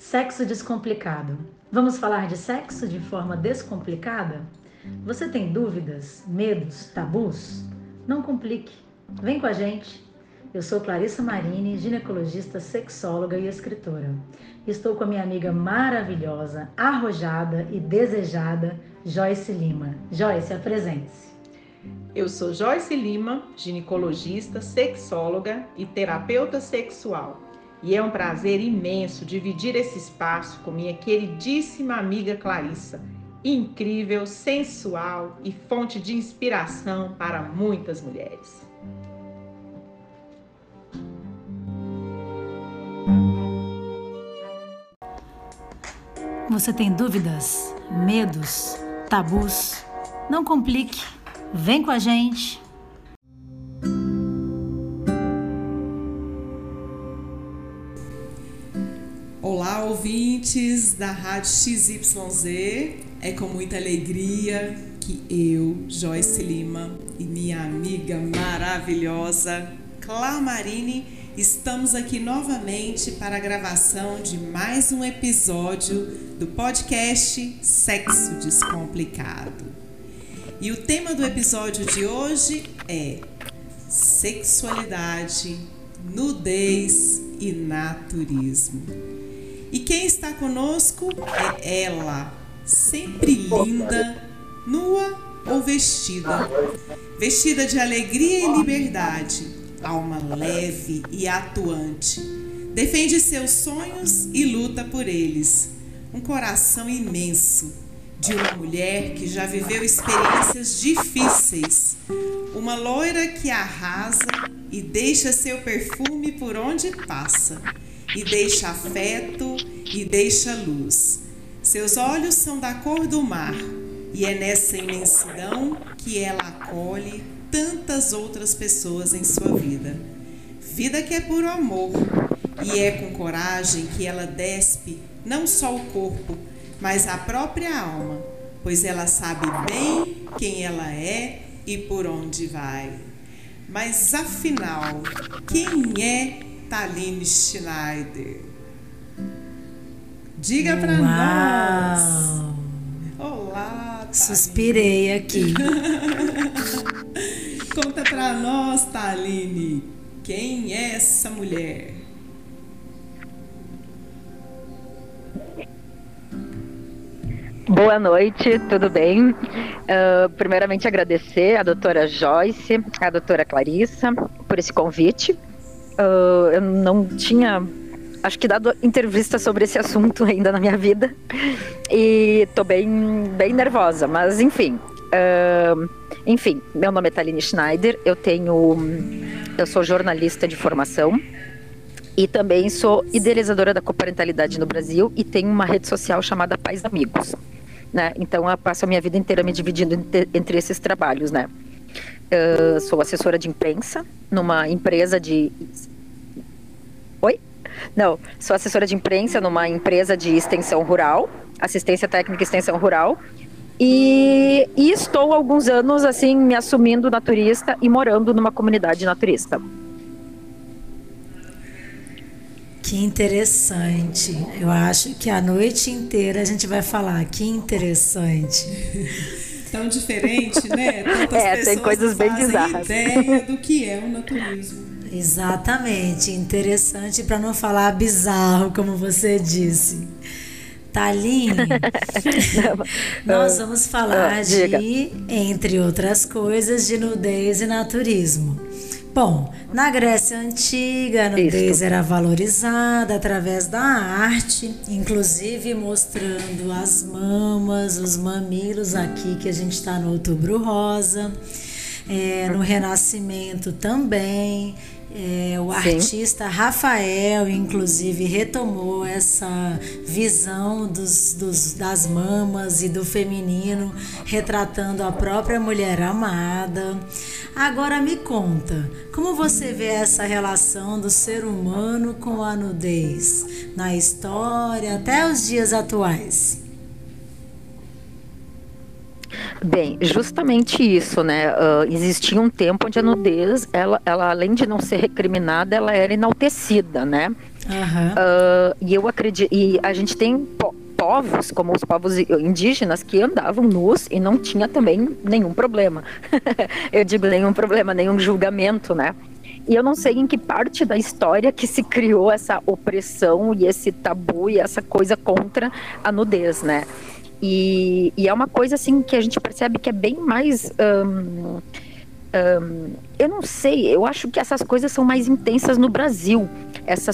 Sexo descomplicado. Vamos falar de sexo de forma descomplicada? Você tem dúvidas, medos, tabus? Não complique. Vem com a gente. Eu sou Clarissa Marini, ginecologista, sexóloga e escritora. Estou com a minha amiga maravilhosa, arrojada e desejada, Joyce Lima. Joyce, apresente-se. Eu sou Joyce Lima, ginecologista, sexóloga e terapeuta sexual. E é um prazer imenso dividir esse espaço com minha queridíssima amiga Clarissa, incrível, sensual e fonte de inspiração para muitas mulheres. Você tem dúvidas, medos, tabus? Não complique. Vem com a gente. Olá, ouvintes da Rádio XYZ. É com muita alegria que eu, Joyce Lima, e minha amiga maravilhosa Clamarine estamos aqui novamente para a gravação de mais um episódio do podcast Sexo Descomplicado. E o tema do episódio de hoje é sexualidade, nudez e naturismo. E quem está conosco é ela, sempre linda, nua ou vestida. Vestida de alegria e liberdade, alma leve e atuante. Defende seus sonhos e luta por eles. Um coração imenso de uma mulher que já viveu experiências difíceis. Uma loira que arrasa e deixa seu perfume por onde passa e deixa afeto e deixa luz. Seus olhos são da cor do mar e é nessa imensidão que ela acolhe tantas outras pessoas em sua vida. Vida que é puro amor e é com coragem que ela despe não só o corpo, mas a própria alma, pois ela sabe bem quem ela é e por onde vai. Mas afinal, quem é Taline Schneider. Diga para nós. Olá, Taline. Suspirei aqui. Conta para nós, Taline, quem é essa mulher? Boa noite, tudo bem? Uh, primeiramente agradecer a doutora Joyce, a doutora Clarissa por esse convite Uh, eu não tinha, acho que dado entrevista sobre esse assunto ainda na minha vida. E tô bem, bem nervosa, mas enfim. Uh, enfim, meu nome é Taline Schneider, eu tenho. Eu sou jornalista de formação e também sou idealizadora da coparentalidade no Brasil e tenho uma rede social chamada Pais Amigos. Né? Então eu passo a minha vida inteira me dividindo entre, esses trabalhos, né? Uh, sou assessora de imprensa numa empresa de. Oi? Não, sou assessora de imprensa numa empresa de extensão rural, assistência técnica e extensão rural. E, e estou há alguns anos, assim, me assumindo naturista e morando numa comunidade naturista. Que interessante. Eu acho que a noite inteira a gente vai falar. Que interessante. tão diferente, né? Tantas é, tem coisas bem bizarras. ideia do que é o naturismo. Exatamente, interessante para não falar bizarro, como você disse. Taline, nós vamos falar ah, de, entre outras coisas, de nudez e naturismo. Bom, na Grécia Antiga, a nudez era valorizada através da arte, inclusive mostrando as mamas, os mamilos, aqui que a gente está no Outubro Rosa. É, no Renascimento também. É, o Sim. artista Rafael, inclusive, retomou essa visão dos, dos, das mamas e do feminino, retratando a própria mulher amada. Agora me conta, como você vê essa relação do ser humano com a nudez na história até os dias atuais? Bem, justamente isso, né? Uh, existia um tempo onde a nudez, ela, ela além de não ser recriminada, ela era enaltecida, né? Uhum. Uh, e eu acredito, e a gente tem po povos, como os povos indígenas, que andavam nus e não tinha também nenhum problema. eu digo nenhum problema, nenhum julgamento, né? E eu não sei em que parte da história que se criou essa opressão e esse tabu e essa coisa contra a nudez, né? E, e é uma coisa assim que a gente percebe que é bem mais. Um, um, eu não sei, eu acho que essas coisas são mais intensas no Brasil. Essa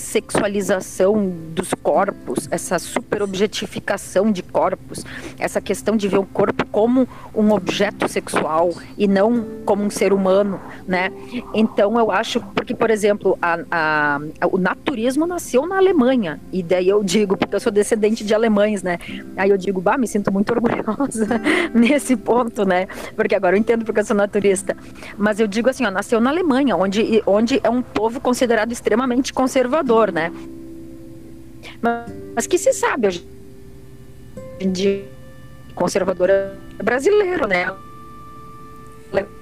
hipersexualização dos corpos, essa superobjetificação de corpos, essa questão de ver o corpo como um objeto sexual e não como um ser humano, né? Então eu acho, porque, por exemplo, a, a, o naturismo nasceu na Alemanha, e daí eu digo, porque eu sou descendente de alemães, né? Aí eu digo, bah, me sinto muito orgulhosa nesse ponto, né? Porque agora eu entendo porque eu sou naturista. Mas eu digo assim, ó, nasceu na Alemanha, onde, onde é um povo considerado extremamente conservador, né? Mas, mas que se sabe hoje em dia, conservador é brasileiro, né?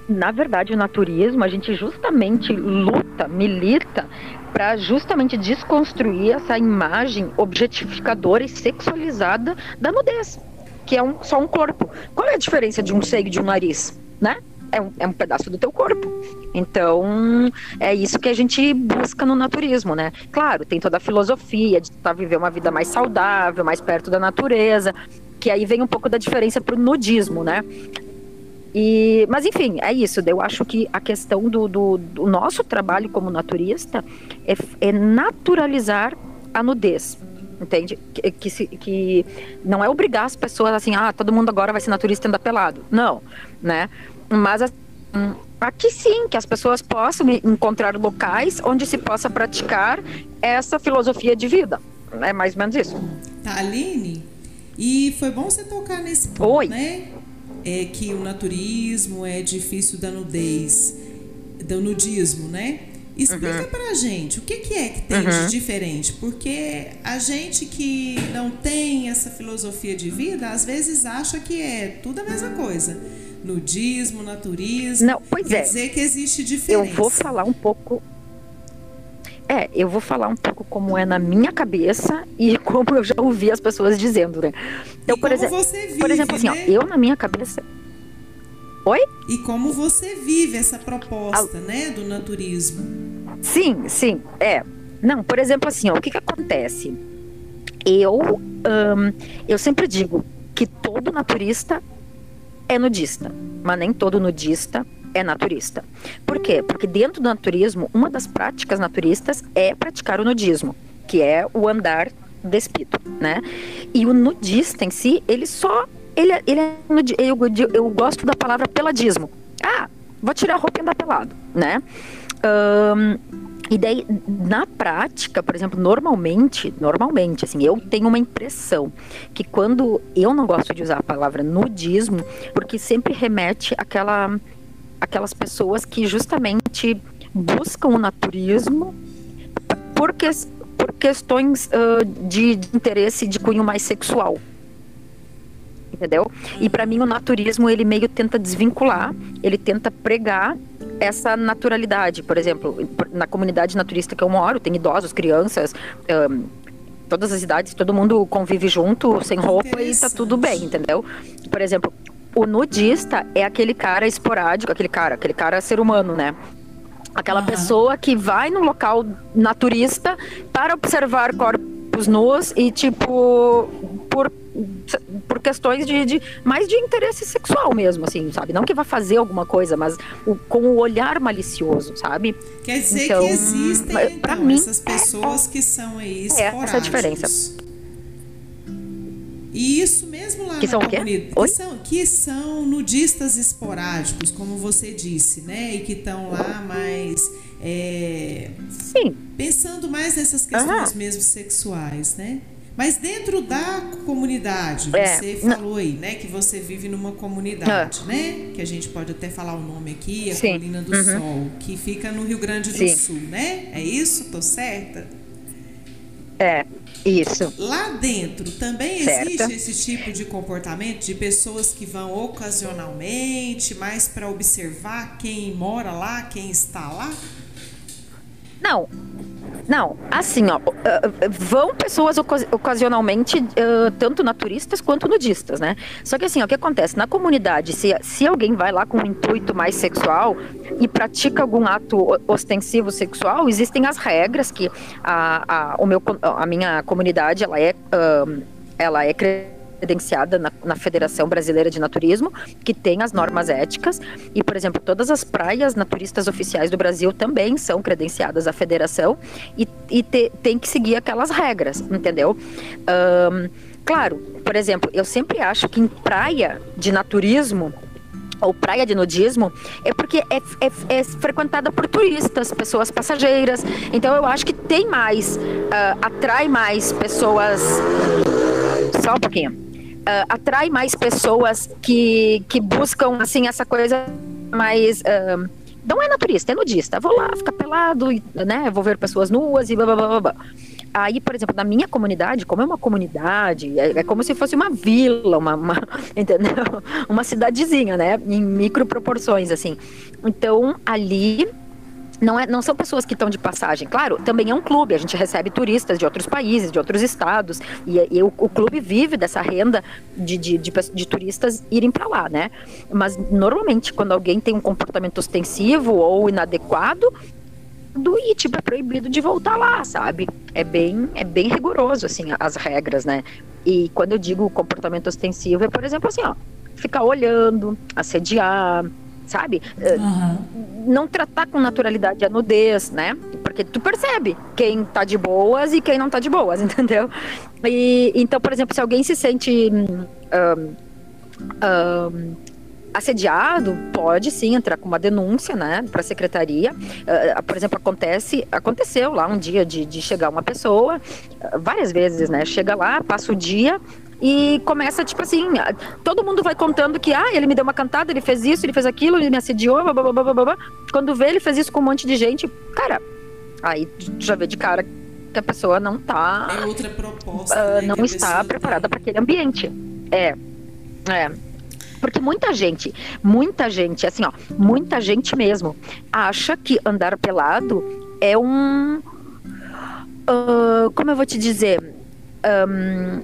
Na verdade, o naturismo, a gente justamente luta, milita para justamente desconstruir essa imagem objetificadora e sexualizada da nudez, que é um, só um corpo. Qual é a diferença de um seio e de um nariz, né? É um, é um pedaço do teu corpo. Então, é isso que a gente busca no naturismo, né? Claro, tem toda a filosofia de tentar viver uma vida mais saudável, mais perto da natureza, que aí vem um pouco da diferença pro nudismo, né? E, mas enfim, é isso. Eu acho que a questão do, do, do nosso trabalho como naturista é, é, naturalizar a nudez. Entende? Que, que, que, não é obrigar as pessoas assim, ah, todo mundo agora vai ser naturista e andar pelado. Não, né? Mas assim, aqui sim, que as pessoas possam encontrar locais onde se possa praticar essa filosofia de vida. É mais ou menos isso. Tá, Aline, e foi bom você tocar nesse ponto, Oi. né? É que o naturismo é difícil da nudez, do nudismo, né? Explica uhum. pra gente o que, que é que tem uhum. de diferente, porque a gente que não tem essa filosofia de vida, às vezes acha que é tudo a mesma coisa nudismo, naturismo. Não, pois quer é. dizer que existe diferença. Eu vou falar um pouco. É, eu vou falar um pouco como é na minha cabeça e como eu já ouvi as pessoas dizendo, né? Então, por exemplo, você vive, por exemplo, assim, né? ó, eu na minha cabeça. Oi? E como você vive essa proposta, né, do naturismo? Sim, sim, é. Não, por exemplo, assim, ó, o que que acontece? Eu, um, eu sempre digo que todo naturista é nudista, mas nem todo nudista é naturista. Por quê? Porque dentro do naturismo, uma das práticas naturistas é praticar o nudismo, que é o andar despido, né? E o nudista em si, ele só ele, é, ele é eu, eu gosto da palavra peladismo. Ah, vou tirar a roupa e andar pelado, né? Um, e daí, na prática, por exemplo, normalmente, normalmente, assim, eu tenho uma impressão que quando eu não gosto de usar a palavra nudismo, porque sempre remete àquela, aquelas pessoas que justamente buscam o naturismo por, que, por questões uh, de, de interesse de cunho mais sexual entendeu? E para mim o naturismo ele meio tenta desvincular, ele tenta pregar essa naturalidade. Por exemplo, na comunidade naturista que eu moro, tem idosos, crianças, um, todas as idades, todo mundo convive junto, sem roupa e tá tudo bem, entendeu? Por exemplo, o nudista é aquele cara esporádico, aquele cara, aquele cara ser humano, né? Aquela uhum. pessoa que vai no local naturista para observar corpos nus e, tipo, por questões de, de, mais de interesse sexual mesmo, assim, sabe? Não que vá fazer alguma coisa, mas o, com o olhar malicioso, sabe? Quer dizer então, que existem então, mim, essas pessoas é, que são aí esporádicos. É essa a diferença. E isso mesmo lá que na são comunidade. Que são, que são nudistas esporádicos, como você disse, né? E que estão lá mais. É, Sim. Pensando mais nessas questões uhum. mesmo sexuais, né? Mas dentro da comunidade, é, você falou aí, né, que você vive numa comunidade, é. né? Que a gente pode até falar o nome aqui, a Sim. Colina do uhum. Sol, que fica no Rio Grande do Sim. Sul, né? É isso? Tô certa? É, isso. Lá dentro também certo. existe esse tipo de comportamento de pessoas que vão ocasionalmente, mais para observar quem mora lá, quem está lá? Não, não, assim, ó, vão pessoas ocasionalmente, tanto naturistas quanto nudistas, né? Só que assim, ó, o que acontece? Na comunidade, se, se alguém vai lá com um intuito mais sexual e pratica algum ato ostensivo sexual, existem as regras que a, a, o meu, a minha comunidade, ela é, ela é credenciada na, na, Federação Brasileira de Naturismo, que tem as normas éticas. E, por exemplo, todas as praias naturistas oficiais do Brasil também são credenciadas à federação e, e te, tem que seguir aquelas regras, entendeu? Um, claro, por exemplo, eu sempre acho que em praia de naturismo ou praia de nudismo, é porque é, é, é, frequentada por turistas, pessoas passageiras. Então eu acho que tem mais, uh, atrai mais pessoas. Só um pouquinho uh, atrai mais pessoas que, que buscam, assim, essa coisa mais... Uh, não é naturista, é nudista. Vou lá, ficar pelado, né? Vou ver pessoas nuas e blá, blá, blá, blá. Aí, por exemplo, na minha comunidade, como é uma comunidade, é, é como se fosse uma vila, uma, uma, entendeu? Uma cidadezinha, né? Em micro proporções, assim. Então, ali não, é, não são pessoas que estão de passagem. Claro, também é um clube, a gente recebe turistas de outros países, de outros estados, e, e o, o, clube vive dessa renda de, de, de, de turistas irem para lá, né? Mas normalmente, quando alguém tem um comportamento ostensivo ou inadequado, do e tipo é proibido de voltar lá, sabe? É bem é bem rigoroso assim as regras, né? E quando eu digo comportamento ostensivo é, por exemplo, assim, ó, ficar olhando, assediar, sabe? Uhum. Não tratar com naturalidade a nudez, né? Porque tu percebe quem tá de boas e quem não tá de boas, entendeu? E, então, por exemplo, se alguém se sente um, um, assediado, pode sim entrar com uma denúncia, né, para a secretaria. Uh, por exemplo, acontece, aconteceu lá um dia de, de chegar uma pessoa, uh, várias vezes, né, chega lá, passa o dia e começa, tipo assim, todo mundo vai contando que, ah, ele me deu uma cantada, ele fez isso, ele fez aquilo, ele me assediou, blá, blá, blá, blá, blá. Quando vê, ele fez isso com um monte de gente, cara, aí já vê de cara que a pessoa não tá. É outra proposta. Uh, né, não está preparada para aquele ambiente. É. É. Porque muita gente, muita gente, assim, ó, muita gente mesmo, acha que andar pelado é um. Uh, como eu vou te dizer? Um,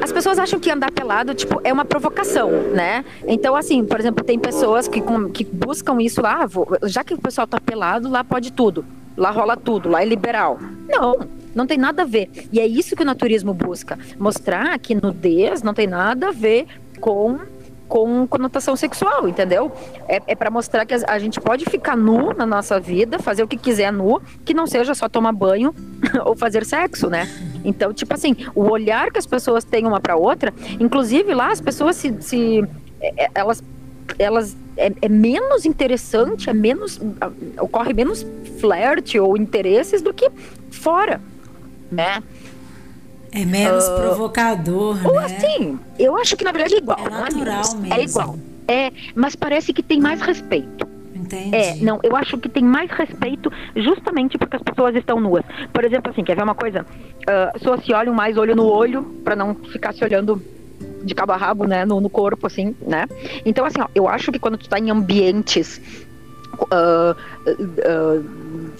as pessoas acham que andar pelado, tipo, é uma provocação, né? Então, assim, por exemplo, tem pessoas que, que buscam isso ah, já que o pessoal tá pelado, lá pode tudo. Lá rola tudo, lá é liberal. Não, não tem nada a ver. E é isso que o naturismo busca. Mostrar que nudez não tem nada a ver com com conotação sexual, entendeu? É, é para mostrar que a, gente pode ficar nu na nossa vida, fazer o que quiser nu, que não seja só tomar banho ou fazer sexo, né? Então, tipo assim, o olhar que as pessoas têm uma para outra, inclusive lá as pessoas se, se é, é, elas elas é, é, menos interessante, é menos ocorre menos flerte ou interesses do que fora, né? É menos uh, provocador, ou né? assim, eu acho que na verdade é igual. É natural é mesmo. É igual. É, mas parece que tem mais respeito. Entendi. É, não, eu acho que tem mais respeito justamente porque as pessoas estão nuas. Por exemplo, assim, quer ver uma coisa? Uh, pessoas se olham mais olho no olho para não ficar se olhando de cabo a rabo, né, no, no, corpo, assim, né? Então, assim, ó, eu acho que quando tu tá em ambientes uh, uh,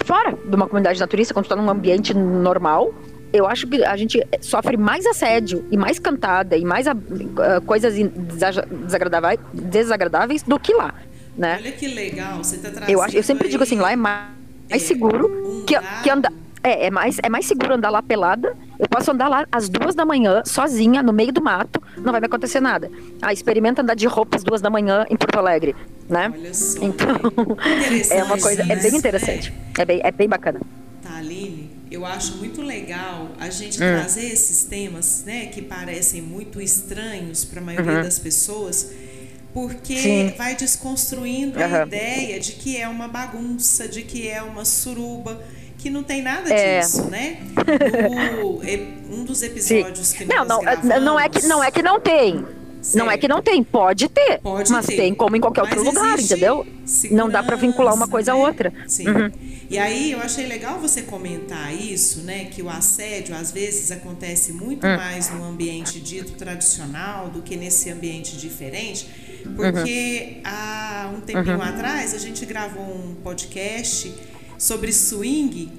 fora de uma comunidade naturista, quando tu tá num ambiente normal, eu acho que a gente sofre mais assédio e mais cantada e mais uh, coisas desagradáveis, desagradáveis do que lá, né? Olha que legal, você tá trazendo Eu, acho, eu sempre digo assim, lá é mais, mais é, seguro um que, que andar... É, é mais, é mais seguro andar lá pelada. Eu posso andar lá às duas da manhã, sozinha, no meio do mato, não vai me acontecer nada. Ah, experimenta andar de roupa às duas da manhã em Porto Alegre, né? Olha só. Então, é uma coisa, é bem interessante. É, é bem, é bem bacana. Tá, Aline, eu acho muito legal a gente hum. trazer esses temas, né, que parecem muito estranhos para a maioria uhum. das pessoas, porque Sim. vai desconstruindo uhum. a ideia de que é uma bagunça, de que é uma suruba, que não tem nada é. disso, né? No, um dos episódios Sim. que não, nós não, gravamos... não é que não é que não tem. Certo. Não é que não tem, pode ter. Pode mas ter. tem como em qualquer mas outro lugar, entendeu? Não dá para vincular uma coisa né? a outra. Sim. Uhum. E aí eu achei legal você comentar isso, né? Que o assédio às vezes acontece muito uhum. mais no ambiente dito tradicional do que nesse ambiente diferente. Porque uhum. há um tempinho uhum. atrás a gente gravou um podcast sobre swing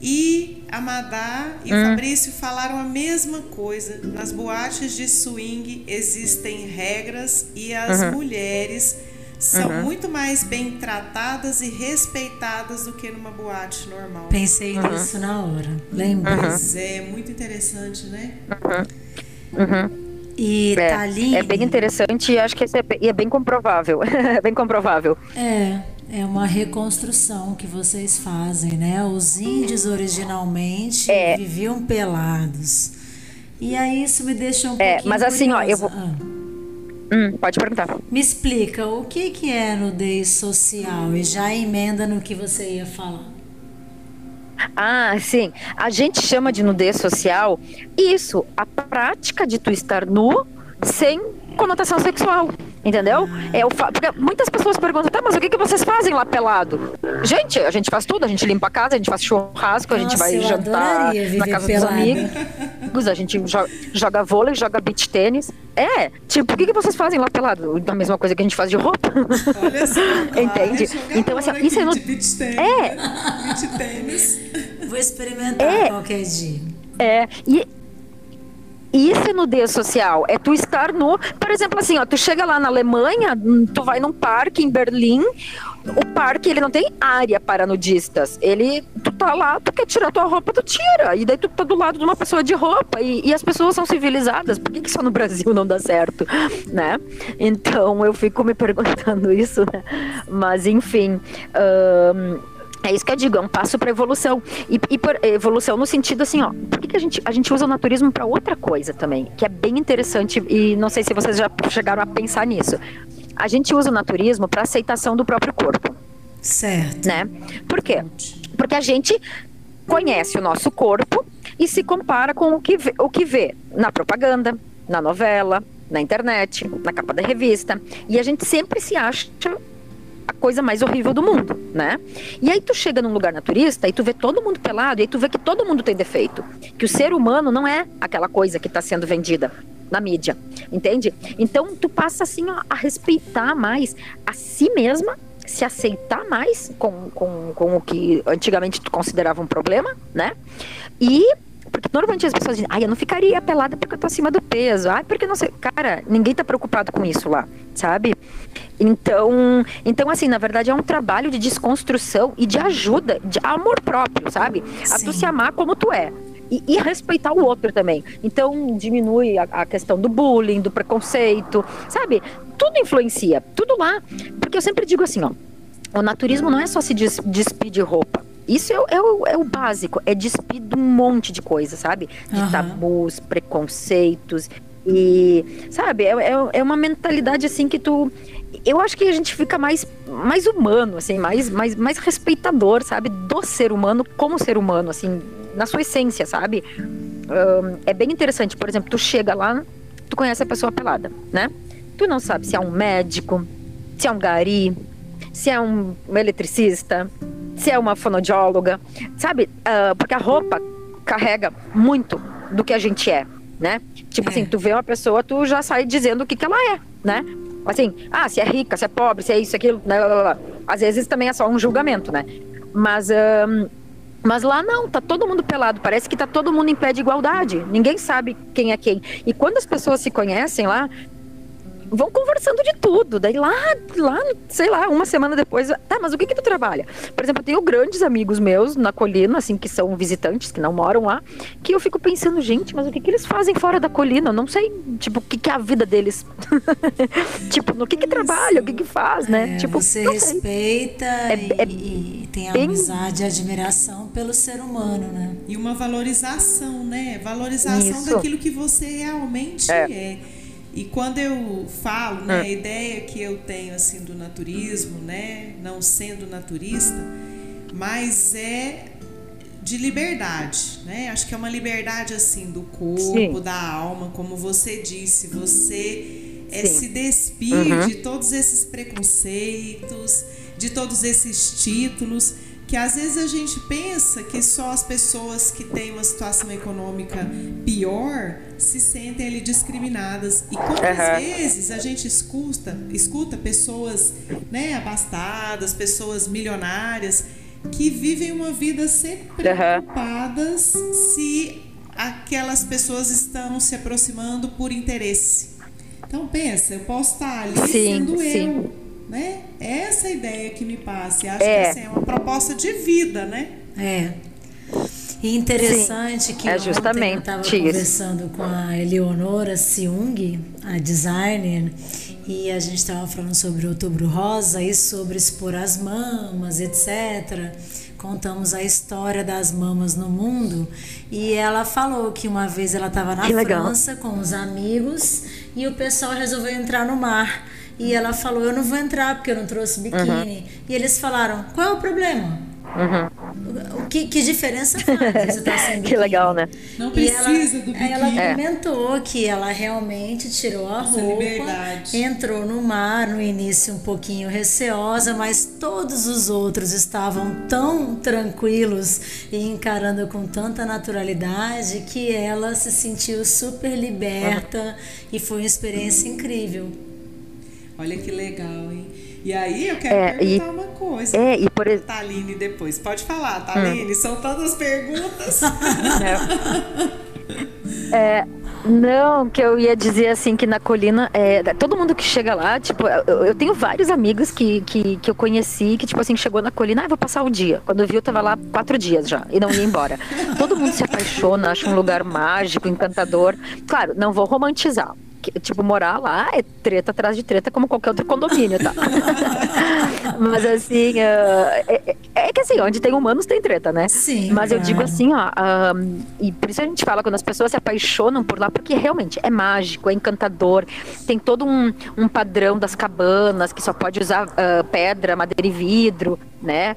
e a Madá e hum. o Fabrício falaram a mesma coisa. Nas boates de swing existem regras e as uhum. mulheres são uhum. muito mais bem tratadas e respeitadas do que numa boate normal. Pensei uhum. nisso na hora, lembra? Pois é, muito interessante, né? Uhum. E é, Thaline... é bem interessante e acho que é, é bem comprovável. é bem comprovável. É. É uma reconstrução que vocês fazem, né? Os índios originalmente é. viviam pelados. E aí isso me deixa um é, pouquinho Mas assim, curiosa. ó, eu vou... Ah. Hum, pode perguntar. Me explica, o que, que é nudez social? E já emenda no que você ia falar. Ah, sim. A gente chama de nudez social isso, a prática de tu estar nu sem conotação sexual. Entendeu? É o fa... Porque muitas pessoas perguntam, tá, mas o que, que vocês fazem lá pelado? Gente, a gente faz tudo, a gente limpa a casa, a gente faz churrasco, a gente vai jantar na casa pelada. dos amigos, a gente joga, joga vôlei, joga beach tênis. É, tipo, o que, que vocês fazem lá pelado? A mesma coisa que a gente faz de roupa. Olha só, Entende? Então, assim, isso é no... Beach tênis, é. Beach tênis. Vou experimentar é. qualquer dia. É, e isso é nudez social, é tu estar nu. Por exemplo, assim, ó, tu chega lá na Alemanha, hum, tu vai num parque em Berlim, o parque ele não tem área para nudistas. Ele, tu tá lá, tu quer tirar tua roupa, tu tira. E daí tu tá do lado de uma pessoa de roupa. E, e as pessoas são civilizadas. Por que, que só no Brasil não dá certo? Né? Então eu fico me perguntando isso, né? Mas enfim. Um, é isso que eu digo, é um passo para evolução. E, e por evolução no sentido assim, ó, por que, que a, gente, a gente usa o naturismo para outra coisa também, que é bem interessante e não sei se vocês já chegaram a pensar nisso. A gente usa o naturismo para aceitação do próprio corpo. Certo. Né? Por quê? Porque a gente conhece o nosso corpo e se compara com o que vê, o que vê na propaganda, na novela, na internet, na capa da revista. E a gente sempre se acha a coisa mais horrível do mundo, né? E aí tu chega num lugar naturista e tu vê todo mundo pelado e aí tu vê que todo mundo tem defeito, que o ser humano não é aquela coisa que está sendo vendida na mídia, entende? Então tu passa assim ó, a respeitar mais a si mesma se aceitar mais com, com, com o que antigamente tu considerava um problema, né? E porque normalmente as pessoas dizem, ai, eu não ficaria pelada porque eu tô acima do peso. Ai, porque não sei. Cara, ninguém tá preocupado com isso lá, sabe? Então, então assim, na verdade é um trabalho de desconstrução e de ajuda, de amor próprio, sabe? Sim. A tu se amar como tu é. E, e, respeitar o outro também. Então, diminui a, a, questão do bullying, do preconceito, sabe? Tudo influencia, tudo lá. Porque eu sempre digo assim, ó, o naturismo não é só se des, despir de roupa. Isso é, é, o, é o básico, é despir de um monte de coisa, sabe? De uhum. tabus, preconceitos e, sabe, é, é, é uma mentalidade assim que tu eu acho que a gente fica mais, mais humano, assim, mais, mais, mais respeitador, sabe, do ser humano como ser humano, assim, na sua essência, sabe? Um, é bem interessante, por exemplo, tu chega lá, tu conhece a pessoa pelada, né? Tu não sabe se é um médico, se é um gari, se é um eletricista, se é uma fonoaudióloga, sabe? Uh, porque a roupa carrega muito do que a gente é, né? Tipo assim, é. assim, tu vê uma pessoa, tu já sai dizendo o que, que ela é, né? Assim, ah, se é rica, se é pobre, se é isso, aquilo, né? Às vezes também é só um julgamento, né? Mas, um, mas lá não, tá todo mundo pelado, parece que tá todo mundo em pé de igualdade. Ninguém sabe quem é quem. E quando as pessoas se conhecem lá, vão conversando de tudo. Daí lá, lá, sei lá, uma semana depois, tá, mas o que que tu trabalha? Por exemplo, eu tenho grandes amigos meus na colina, assim, que são visitantes, que não moram lá, que eu fico pensando, gente, mas o que que eles fazem fora da colina? Eu não sei, tipo, o que que é a vida deles. tipo, no que que trabalha, o que que faz, né? É, tipo, você respeita é, é, e, e, tem bem... amizade e admiração pelo ser humano, né? E uma valorização, né? Valorização Isso. daquilo que você realmente é. É. E quando eu falo, né, a ah. ideia que eu tenho assim do naturismo, né, não sendo naturista, mas é de liberdade, né? Acho que é uma liberdade assim do corpo, Sim. da alma, como você disse, você é se despir uhum. de todos esses preconceitos, de todos esses títulos que às vezes a gente pensa que só as pessoas que têm uma situação econômica pior se sentem ali discriminadas. E quantas uhum. vezes a gente escuta, escuta pessoas né, abastadas, pessoas milionárias, que vivem uma vida sempre preocupadas uhum. se aquelas pessoas estão se aproximando por interesse. Então pensa, eu posso estar ali sim, sendo sim. eu né? Essa ideia que me passa. Acho é. que assim, é uma proposta de vida, né? É. E interessante Sim, que é justamente eu estava conversando com a Eleonora Seung, a designer, e a gente estava falando sobre o Outubro Rosa e sobre expor as mamas, etc. Contamos a história das mamas no mundo e ela falou que uma vez ela estava na França com os amigos e o pessoal resolveu entrar no mar. E ela falou: Eu não vou entrar porque eu não trouxe biquíni. Uhum. E eles falaram: Qual é o problema? Uhum. O que, que diferença faz você tá sem Que legal, né? Não precisa ela, do biquíni. Ela é. comentou que ela realmente tirou a Essa roupa, liberdade. entrou no mar no início um pouquinho receosa, mas todos os outros estavam tão tranquilos e encarando com tanta naturalidade que ela se sentiu super liberta uhum. e foi uma experiência incrível. Olha que legal, hein? E aí eu quero é, perguntar e, uma coisa. É, e por exemplo. Taline depois. Pode falar, Taline, hum. são todas perguntas. É. é. Não, que eu ia dizer assim que na colina, é, todo mundo que chega lá, tipo, eu, eu, tenho vários amigos que, que, que eu conheci que, tipo assim, chegou na colina, ah, vou passar o dia. Quando eu vi, eu tava lá quatro dias já e não ia embora. todo mundo se apaixona, acha um lugar mágico, encantador. Claro, não vou romantizar, tipo, morar lá é treta atrás de treta, como qualquer outro condomínio, tá? Mas assim, uh, é, é, que assim, onde tem humanos tem treta, né? Sim. Mas eu digo assim, ó, um, e por isso a gente fala quando as pessoas se apaixonam por lá, porque realmente é mágico, é encantador, tem todo um, um padrão das cabanas que só pode usar uh, pedra, madeira e vidro, né?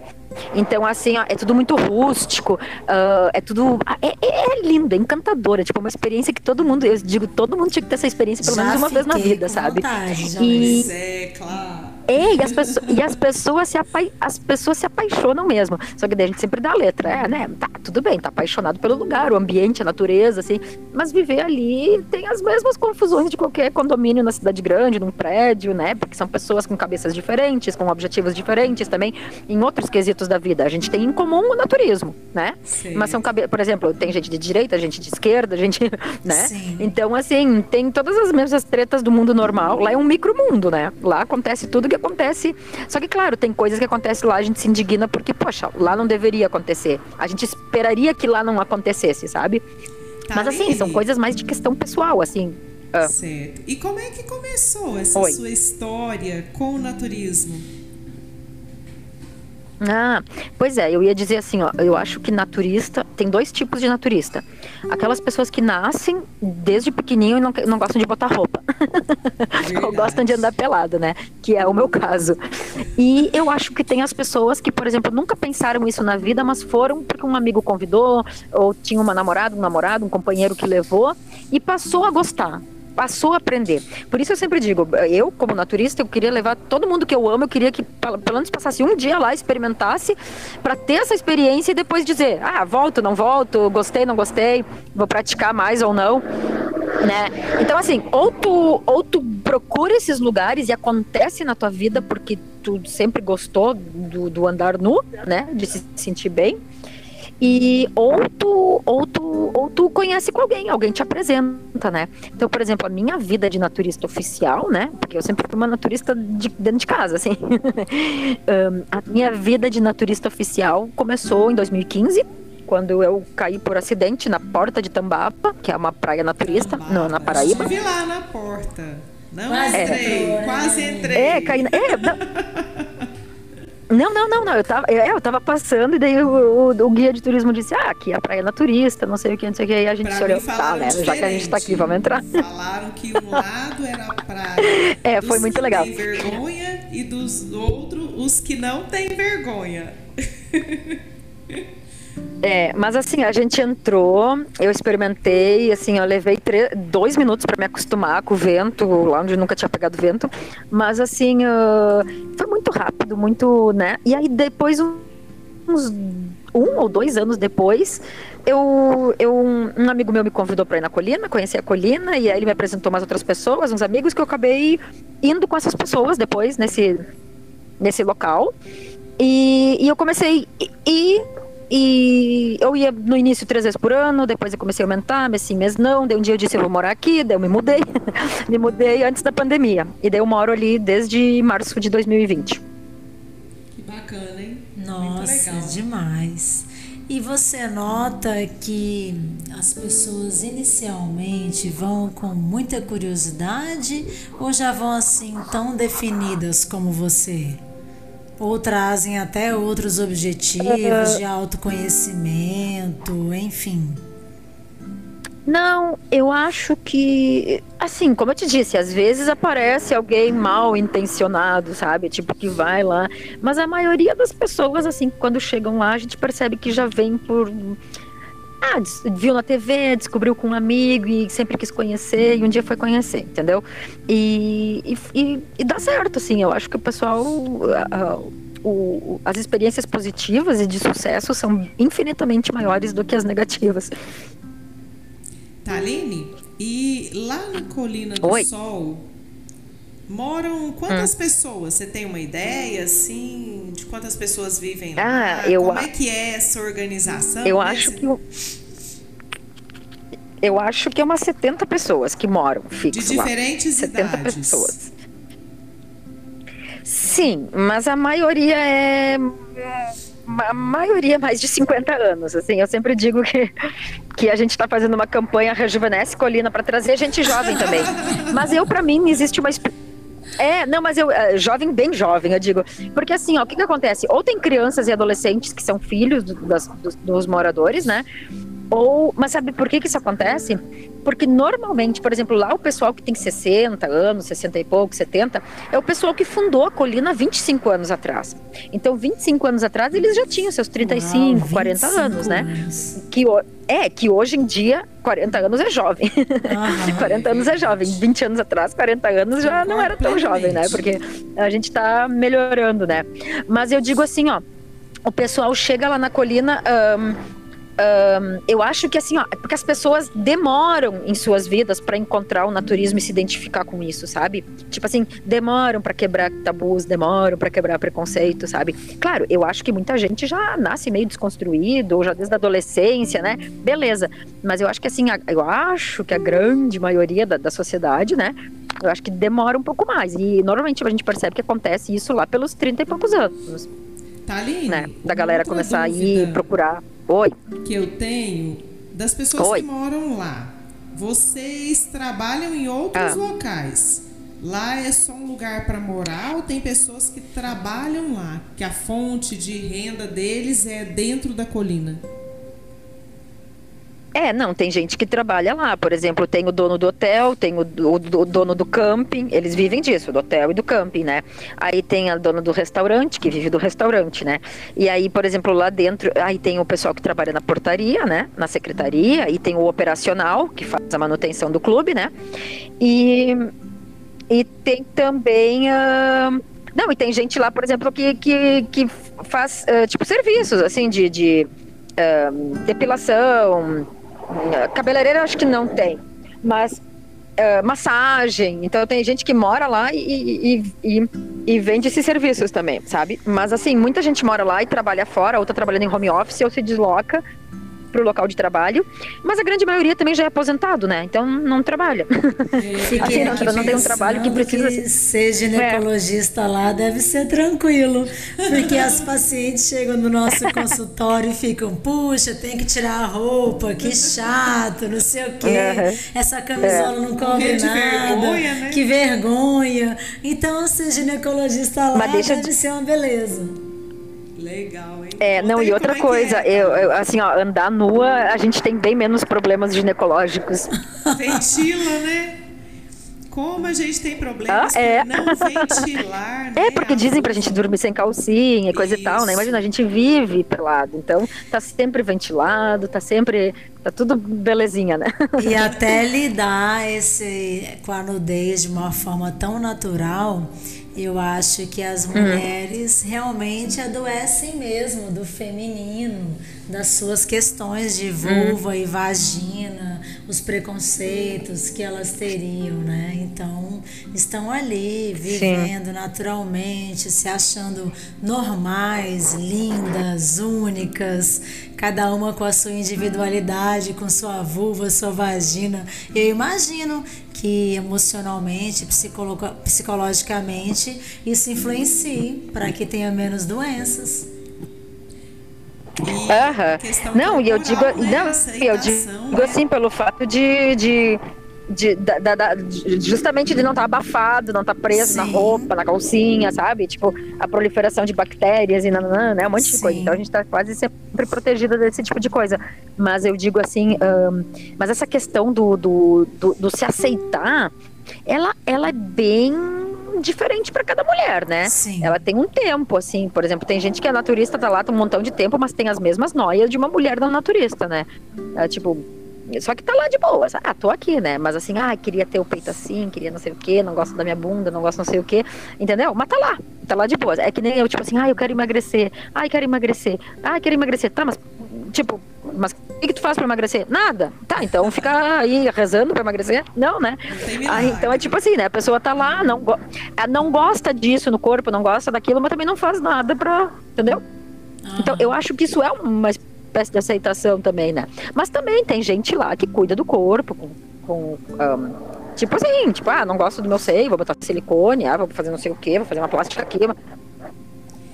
Então, assim, ó, é tudo muito rústico, uh, é tudo. É, é, é, lindo, é encantador. É tipo uma experiência que todo mundo, eu digo, todo mundo tinha que ter essa experiência pelo já menos uma vez na vida, sabe? Vontade, e, é, claro. É, e as, pessoas, e as, pessoas se apa, as pessoas se apaixonam mesmo. Só que daí a gente sempre dá a letra. É, né? Tá, tudo bem, tá apaixonado pelo lugar, o ambiente, a natureza, assim. Mas viver ali tem as mesmas confusões de qualquer condomínio na cidade grande, num prédio, né? Porque são pessoas com cabeças diferentes, com objetivos diferentes também, em outros quesitos da vida. A gente tem em comum o naturismo, né? Sim. Mas são, por exemplo, tem gente de direita, gente de esquerda, gente, né? Sim. Então, assim, tem todas as mesmas tretas do mundo normal. Lá é um micromundo, né? Lá acontece tudo que acontece. Só que, claro, tem coisas que acontecem lá, a gente se indigna porque, poxa, lá não deveria acontecer. A gente esperaria que lá não acontecesse, sabe? Tá Mas assim, são coisas mais de questão pessoal, assim. Ah. Certo. E como é que começou essa Oi. sua história com o naturismo? Ah, pois é, eu ia dizer assim, ó, eu acho que naturista, tem dois tipos de naturista. Aquelas pessoas que nascem desde pequenininho e não, não gostam de botar roupa. Ou gostam de andar pelado, né? Que é o meu caso. E eu acho que tem as pessoas que, por exemplo, nunca pensaram isso na vida, mas foram porque um amigo convidou, ou tinha uma namorada, um namorado, um companheiro que levou, e passou a gostar passou a aprender. Por isso eu sempre digo, eu como naturista, eu queria levar todo mundo que eu amo, eu queria que pelo menos passasse um dia lá, experimentasse, para ter essa experiência e depois dizer, ah, volto, não volto, gostei, não gostei, vou praticar mais ou não. Né? Então, assim, ou tu, ou tu procura esses lugares e acontece na tua vida porque tu sempre gostou do, do andar nu, né? De se sentir bem e ou tu, ou tu, ou tu conhece com alguém, alguém te apresenta, né? Então, por exemplo, a minha vida de naturista oficial, né? Porque eu sempre fui uma naturista de, dentro de casa, assim. um, a minha vida de naturista oficial começou em 2015 quando eu caí por acidente na porta de Tambapa, que é uma praia naturista, não, na Paraíba. Estive lá na porta. Não quase entrei, é, quase entrei. É, caí. É, não, Não, não, não, não. Eu tava, é, eu tava passando e daí o, o, o, guia de turismo disse: Ah, aqui é a praia naturista, não sei o que, não sei o que. Aí a gente pra se olhou, tá, né? Já que a gente tá aqui, vamos entrar. Falaram que um lado era a praia. É, foi muito legal. Tem vergonha e dos outros, os que não têm vergonha. É, mas assim, a gente entrou, eu experimentei, assim, eu levei dois minutos para me acostumar com o vento, lá onde nunca tinha pegado vento, mas assim, uh, foi muito rápido, muito, né? E aí depois, uns um ou dois anos depois, eu, eu um amigo meu me convidou para ir na colina, conheci a colina, e aí ele me apresentou mais outras pessoas, uns amigos, que eu acabei indo com essas pessoas depois, nesse, nesse local. E, e eu comecei. E, e eu ia no início três vezes por ano, depois eu comecei a aumentar, mas sim, mês não. Daí um dia eu disse, eu vou morar aqui, daí eu me mudei. me mudei antes da pandemia. E daí eu moro ali desde março de 2020. Que bacana, hein? Nossa, demais. E você nota que as pessoas inicialmente vão com muita curiosidade ou já vão assim tão definidas como você? Ou trazem até outros objetivos de autoconhecimento, enfim. Não, eu acho que, assim, como eu te disse, às vezes aparece alguém mal intencionado, sabe? Tipo, que vai lá. Mas a maioria das pessoas, assim, quando chegam lá, a gente percebe que já vem por. Ah, viu na TV, descobriu com um amigo e sempre quis conhecer e um dia foi conhecer, entendeu? E, e, e dá certo, assim, eu acho que o pessoal. o, as experiências positivas e de sucesso são infinitamente maiores do que as negativas. Taline, e lá na Colina do Oi. Sol moram quantas hum. pessoas? Você tem uma ideia, assim, de quantas pessoas vivem lá? Ah, eu Como é que é essa organização? Eu acho que eu acho que é umas 70 pessoas que moram fixo De diferentes lá. 70 idades. pessoas. Sim, mas a maioria é a maioria mais de 50 anos. Assim, eu sempre digo que, que a gente está fazendo uma campanha Rejuvenesce Colina para trazer gente jovem também. Mas eu, para mim, existe uma é, não, mas eu, é, jovem, bem jovem, eu digo. Porque assim, ó, o que que acontece? Ou tem crianças e adolescentes que são filhos do, das, dos, dos moradores, né? Ou, mas sabe por que, que isso acontece? Porque normalmente, por exemplo, lá o pessoal que tem 60 anos, 60 e pouco, 70, é o pessoal que fundou a colina 25 anos atrás. Então, 25 anos atrás, eles já tinham seus 35, Uau, 40 anos, né? Que, é, que hoje em dia, 40 anos é jovem. Ah, 40 anos é jovem. 20 anos atrás, 40 anos já não era tão jovem, né? Porque a gente tá melhorando, né? Mas eu digo assim, ó, o pessoal chega lá na colina. Um, um, eu acho que assim, ó, é porque as pessoas demoram em suas vidas para encontrar o naturismo e se identificar com isso, sabe? Tipo assim, demoram para quebrar tabus, demoram para quebrar preconceito, sabe? Claro, eu acho que muita gente já nasce meio desconstruído, ou já desde a adolescência, né? Beleza. Mas eu acho que assim, eu acho que a grande maioria da, da sociedade, né? Eu acho que demora um pouco mais. E normalmente a gente percebe que acontece isso lá pelos 30 e poucos anos. Taline, né? Da galera começar a ir procurar. Oi. Que eu tenho das pessoas Oi. que moram lá. Vocês trabalham em outros ah. locais. Lá é só um lugar para morar ou tem pessoas que trabalham lá, que a fonte de renda deles é dentro da colina? É, não, tem gente que trabalha lá. Por exemplo, tem o dono do hotel, tem o, o, o, dono do camping, eles vivem disso, do hotel e do camping, né? Aí tem a dona do restaurante, que vive do restaurante, né? E aí, por exemplo, lá dentro, aí tem o pessoal que trabalha na portaria, né? Na secretaria, e tem o operacional, que faz a manutenção do clube, né? E, e tem também. Uh, não, e tem gente lá, por exemplo, que, que, que faz, uh, tipo, serviços, assim, de, de depilação Cabeleireira acho que não tem, mas uh, massagem. Então tem gente que mora lá e, e, e, e, vende esses serviços também, sabe? Mas assim, muita gente mora lá e trabalha fora, outra trabalhando em home office ou se desloca para o local de trabalho, mas a grande maioria também já é aposentado, né? Então não trabalha. assim, não, não tem um trabalho que precisa que ser ginecologista é. lá deve ser tranquilo, porque as pacientes chegam no nosso consultório e ficam, puxa, tem que tirar a roupa, que chato, não sei o quê, uhum. essa camisola é. não cobre nada, vergonha, né? que vergonha. Então ser ginecologista lá deve ser uma beleza. Legal, hein? É, não, e outra é coisa, é, eu, eu, assim, ó, andar nua, a gente tem bem menos problemas ginecológicos. Ventila, né? Como a gente tem problemas ah, é. não ventilar, né? É, porque dizem pra gente dormir sem calcinha e coisa Isso. e tal, né? Imagina, a gente vive pelado, então tá sempre ventilado, tá sempre tá tudo belezinha, né? E até lidar esse com a nudez de uma forma tão natural, eu acho que as uhum. mulheres realmente adoecem mesmo do feminino, das suas questões de vulva hum. e vagina, os preconceitos que elas teriam, né? Então, estão ali vivendo Sim. naturalmente, se achando normais, lindas, únicas, cada uma com a sua individualidade, com sua vulva, sua vagina. Eu imagino que emocionalmente, psicologicamente, isso influencie para que tenha menos doenças. Uhum. Não, e eu digo, né? não, eu digo né? assim pelo fato de, de de, da, da, justamente de não estar tá abafado, não estar tá preso Sim. na roupa, na calcinha, sabe? Tipo, a proliferação de bactérias e nananã, né? Um monte Sim. de coisa. Então a gente está quase sempre protegida desse tipo de coisa. Mas eu digo assim, um, mas essa questão do, do, do, do se aceitar, ela, ela é bem diferente para cada mulher, né? Sim. Ela tem um tempo, assim, por exemplo, tem gente que é naturista, tá lá, tem um montão de tempo, mas tem as mesmas noias de uma mulher não naturista, né? É, tipo, só que tá lá de boa. Ah, tô aqui, né? Mas assim, ah, queria ter o peito assim, queria não sei o quê, não gosto da minha bunda, não gosto não sei o quê. Entendeu? Mas tá lá. Tá lá de boa. É que nem eu, tipo assim, ah, eu quero emagrecer. Ah, eu quero emagrecer. Ah, eu quero emagrecer. Tá, mas, tipo, mas o que, que tu faz pra emagrecer? Nada. Tá, então fica aí rezando pra emagrecer? Não, né? Ah, então é tipo assim, né? A pessoa tá lá, não, go não gosta disso no corpo, não gosta daquilo, mas também não faz nada pra. Entendeu? Então, eu acho que isso é uma espécie de aceitação também, né? Mas também tem gente lá que cuida do corpo, com, com um, tipo assim, tipo, ah, não gosto do meu seio, vou botar silicone, ah, vou fazer não sei o que, vou fazer uma plástica aqui.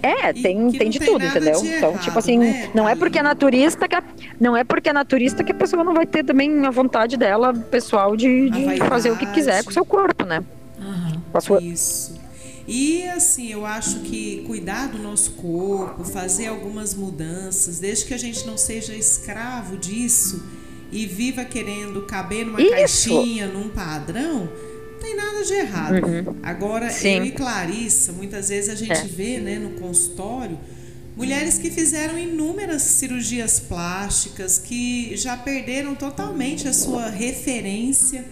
É, tem, tem de tem tudo, entendeu? De então, tipo assim, né, não é porque é naturista que a, não é porque é naturista que a pessoa não vai ter também a vontade dela, pessoal, de, de fazer o que quiser com o seu corpo, né? Uhum, sua... Isso. E assim, eu acho que cuidar do nosso corpo, fazer algumas mudanças, desde que a gente não seja escravo disso e viva querendo caber numa Isso. caixinha, num padrão, não tem nada de errado. Uhum. Agora, Sim. eu e Clarissa, muitas vezes a gente é. vê né, no consultório mulheres que fizeram inúmeras cirurgias plásticas, que já perderam totalmente a sua referência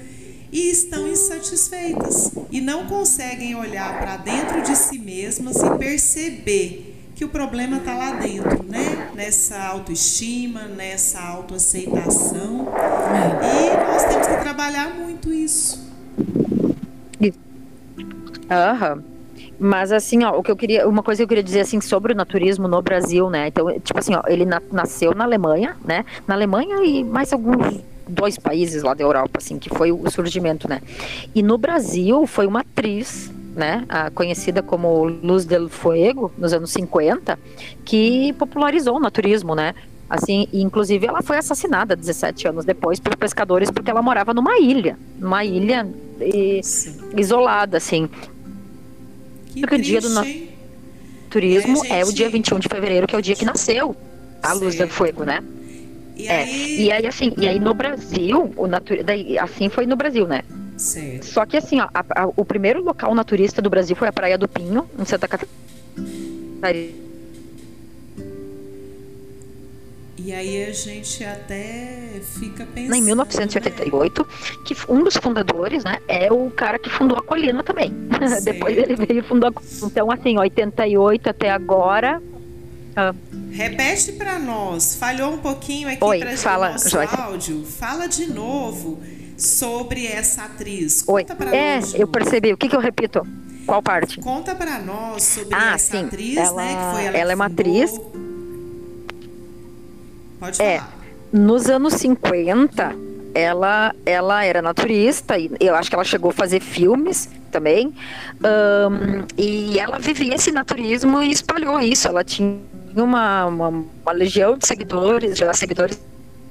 e estão insatisfeitas e não conseguem olhar para dentro de si mesmas e perceber que o problema está lá dentro, né? Nessa autoestima, nessa autoaceitação. E nós temos que trabalhar muito isso. Aham. Mas assim, ó, o que eu queria, uma coisa que eu queria dizer assim sobre o naturismo no Brasil, né? Então, tipo assim, ó, ele na, nasceu na Alemanha, né? Na Alemanha e mais alguns dois países lá da Europa, assim, que foi o surgimento, né? E no Brasil foi uma atriz, né, conhecida como Luz del Fuego, nos anos 50, que popularizou o naturismo, né? Assim, inclusive ela foi assassinada 17 anos depois por pescadores porque ela morava numa ilha, numa ilha e, isolada, assim. Que o dia do naturismo gente... é o dia 21 de fevereiro, que é o dia que nasceu a Luz del Fuego, né? E, é. aí... e aí, assim, e aí no Brasil, o natur... Daí, assim foi no Brasil, né? Sim. Só que assim, ó, a, a, o primeiro local naturista do Brasil foi a Praia do Pinho, em Santa Catarina. E aí a gente até fica pensando. Em 1988, né? que um dos fundadores, né, é o cara que fundou a Colina também. Depois ele veio e fundou a Então, assim, 88 até agora, ah. Repete para nós. Falhou um pouquinho aqui para o nosso Joyce. áudio. Fala de novo sobre essa atriz. Conta Oi. É, nós, eu percebi. O que, que eu repito? Qual parte? Conta para nós sobre ah, essa sim. atriz, ela, né? Que foi ela, ela é uma atriz. Pode é, falar. Nos anos 50, ela, ela era naturista e eu acho que ela chegou a fazer filmes também. Um, e ela vivia esse naturismo e espalhou isso. Ela tinha uma, uma, uma legião de seguidores, já seguidores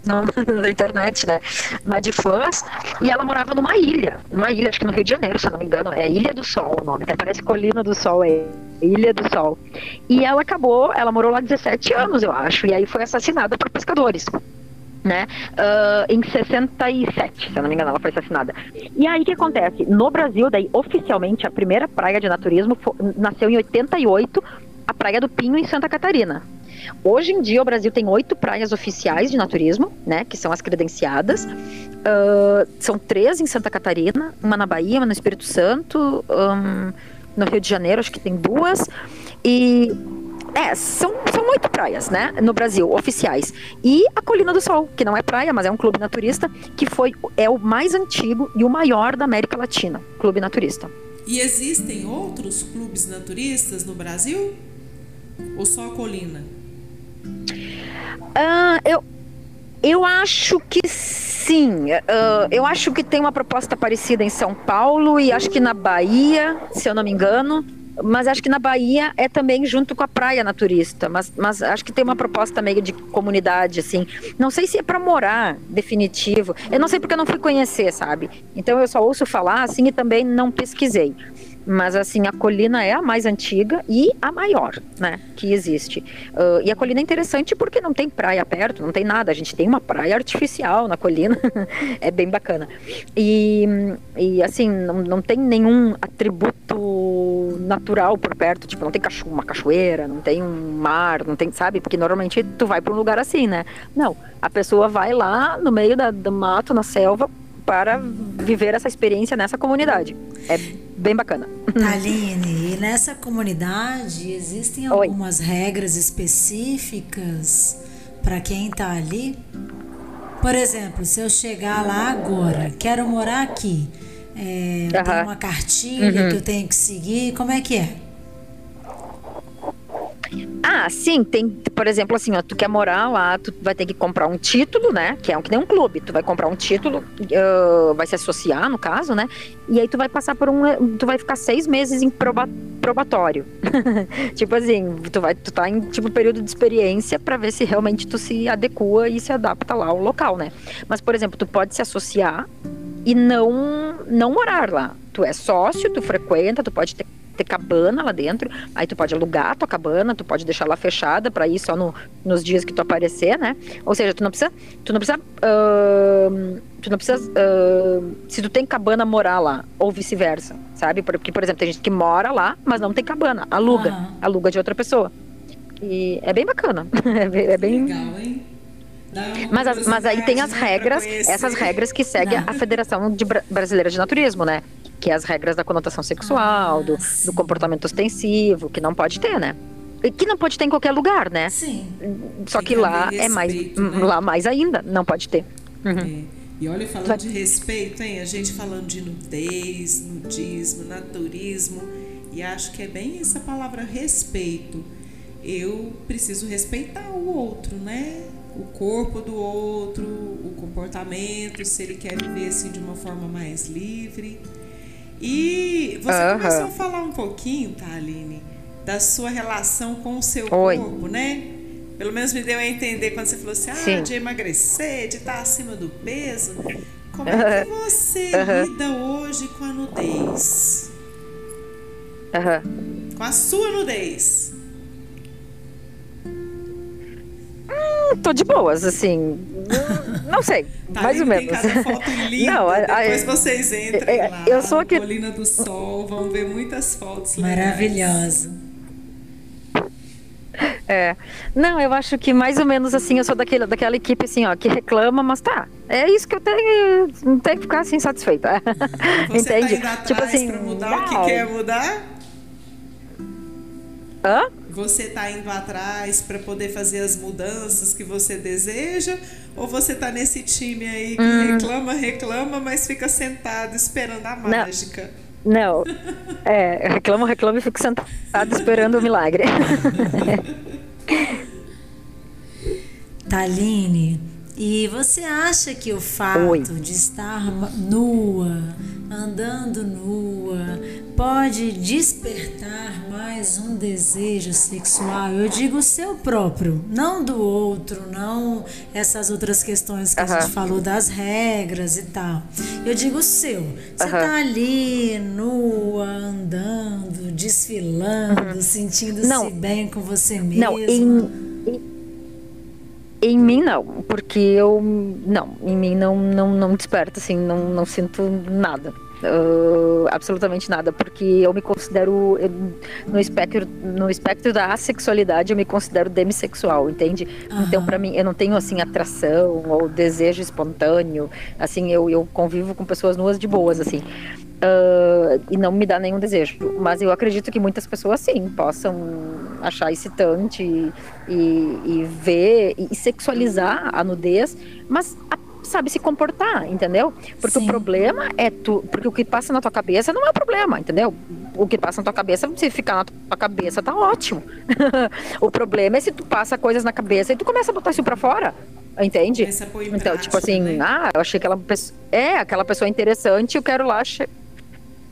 não, na internet, né? Mas de fãs. E ela morava numa ilha, numa ilha, acho que no Rio de Janeiro, se eu não me engano. É Ilha do Sol o nome, até parece Colina do Sol, é Ilha do Sol. E ela acabou, ela morou lá 17 anos, eu acho, e aí foi assassinada por pescadores. né? Uh, em 67, se eu não me engano, ela foi assassinada. E aí o que acontece? No Brasil, daí oficialmente a primeira praia de naturismo foi, nasceu em 88, a Praia do Pinho em Santa Catarina. Hoje em dia o Brasil tem oito praias oficiais de naturismo, né? Que são as credenciadas. Uh, são três em Santa Catarina, uma na Bahia, uma no Espírito Santo, um, no Rio de Janeiro acho que tem duas. E é, são, são oito praias, né, no Brasil, oficiais. E a Colina do Sol, que não é praia, mas é um clube naturista, que foi é o mais antigo e o maior da América Latina, clube naturista. E existem outros clubes naturistas no Brasil? Ou só a Colina? Uh, eu, eu acho que sim. Uh, eu acho que tem uma proposta parecida em São Paulo e acho que na Bahia, se eu não me engano mas acho que na Bahia é também junto com a praia naturista, mas, mas acho que tem uma proposta meio de comunidade, assim. Não sei se é para morar, definitivo. Eu não sei porque eu não fui conhecer, sabe? Então eu só ouço falar, assim, e também não pesquisei. Mas assim, a colina é a mais antiga e a maior, né, que existe. Uh, e a colina é interessante porque não tem praia perto, não tem nada. A gente tem uma praia artificial na colina, é bem bacana. E, e assim, não, não tem nenhum atributo natural por perto, tipo, não tem cacho uma cachoeira, não tem um mar, não tem, sabe? Porque normalmente tu vai para um lugar assim, né? Não, a pessoa vai lá no meio da, do mato, na selva, para viver essa experiência nessa comunidade. É bem bacana. Aline, e nessa comunidade existem algumas Oi. regras específicas para quem está ali? Por exemplo, se eu chegar lá agora, quero morar aqui, é, uhum. tem uma cartilha uhum. que eu tenho que seguir, como é que é? Ah, sim, tem, por exemplo, assim, ó, tu quer morar lá, tu vai ter que comprar um título, né? Que é um que nem um clube. Tu vai comprar um título, uh, vai se associar, no caso, né? E aí tu vai passar por um. Tu vai ficar seis meses em proba, probatório. tipo assim, tu vai, tu tá em tipo período de experiência para ver se realmente tu se adequa e se adapta lá ao local, né? Mas, por exemplo, tu pode se associar e não, não morar lá. Tu é sócio, tu frequenta, tu pode ter ter cabana lá dentro. Aí tu pode alugar a tua cabana, tu pode deixar lá fechada para ir só no, nos dias que tu aparecer, né? Ou seja, tu não precisa, tu não precisa, uh, tu não precisa, uh, se tu tem cabana morar lá ou vice-versa, sabe? Porque por exemplo tem gente que mora lá, mas não tem cabana, aluga, aluga de outra pessoa. E é bem bacana, é bem legal, hein? Mas, mas aí tem as regras, essas regras que segue a Federação de Brasileira de Naturismo, né? Que é as regras da conotação sexual, do, do comportamento ostensivo, que não pode ter, né? que não pode ter em qualquer lugar, né? Sim. Só que, que lá respeito, é mais né? lá mais ainda, não pode ter. Uhum. É. E olha, falando Vai. de respeito, hein? A gente falando de nudez, nudismo, naturismo, e acho que é bem essa palavra respeito. Eu preciso respeitar o outro, né? O corpo do outro, o comportamento, se ele quer viver assim de uma forma mais livre. E você uhum. começou a falar um pouquinho, tá, Aline, da sua relação com o seu Oi. corpo, né? Pelo menos me deu a entender quando você falou assim, ah, Sim. de emagrecer, de estar acima do peso. Como é que você uhum. lida hoje com a nudez? Uhum. Com a sua nudez? Hum, tô de boas, assim. Não sei, tá mais ou menos. Tem cada foto linda. Não, a, a, Depois vocês entrem é, lá. Eu sou aqui. Colina do Sol, vão ver muitas fotos Maravilhosa. É. Não, eu acho que mais ou menos assim, eu sou daquele, daquela equipe assim, ó, que reclama, mas tá. É isso que eu tenho, não tenho que ficar assim satisfeita. Você tá Entende? Tá tipo assim, pra mudar não. o que quer mudar? Hã? Você está indo atrás para poder fazer as mudanças que você deseja? Ou você está nesse time aí que hum. reclama, reclama, mas fica sentado esperando a mágica? Não. não. É, reclamo, reclamo e fico sentado esperando o milagre. Taline, e você acha que o fato Oi. de estar nua, andando nua, pode despertar mais um desejo sexual. Eu digo o seu próprio, não do outro, não essas outras questões que uh -huh. a gente falou das regras e tal. Eu digo o seu. Você uh -huh. tá ali nua, andando, desfilando, uh -huh. sentindo-se bem com você mesmo. Não, em Em mim não, porque eu não, em mim não não, não desperta assim, não, não sinto nada. Uh, absolutamente nada, porque eu me considero eu, no espectro no espectro da assexualidade eu me considero demissexual, entende? Uhum. Então para mim eu não tenho assim atração ou desejo espontâneo, assim eu, eu convivo com pessoas nuas de boas assim. Uh, e não me dá nenhum desejo. Mas eu acredito que muitas pessoas sim possam achar excitante e, e, e ver e sexualizar a nudez, mas a, sabe se comportar, entendeu? Porque sim. o problema é tu, porque o que passa na tua cabeça não é o problema, entendeu? O que passa na tua cabeça, se ficar na tua cabeça, tá ótimo. o problema é se tu passa coisas na cabeça e tu começa a botar isso pra fora. Entende? Então, prática, tipo assim, né? ah, eu achei aquela pessoa. É, aquela pessoa interessante, eu quero lá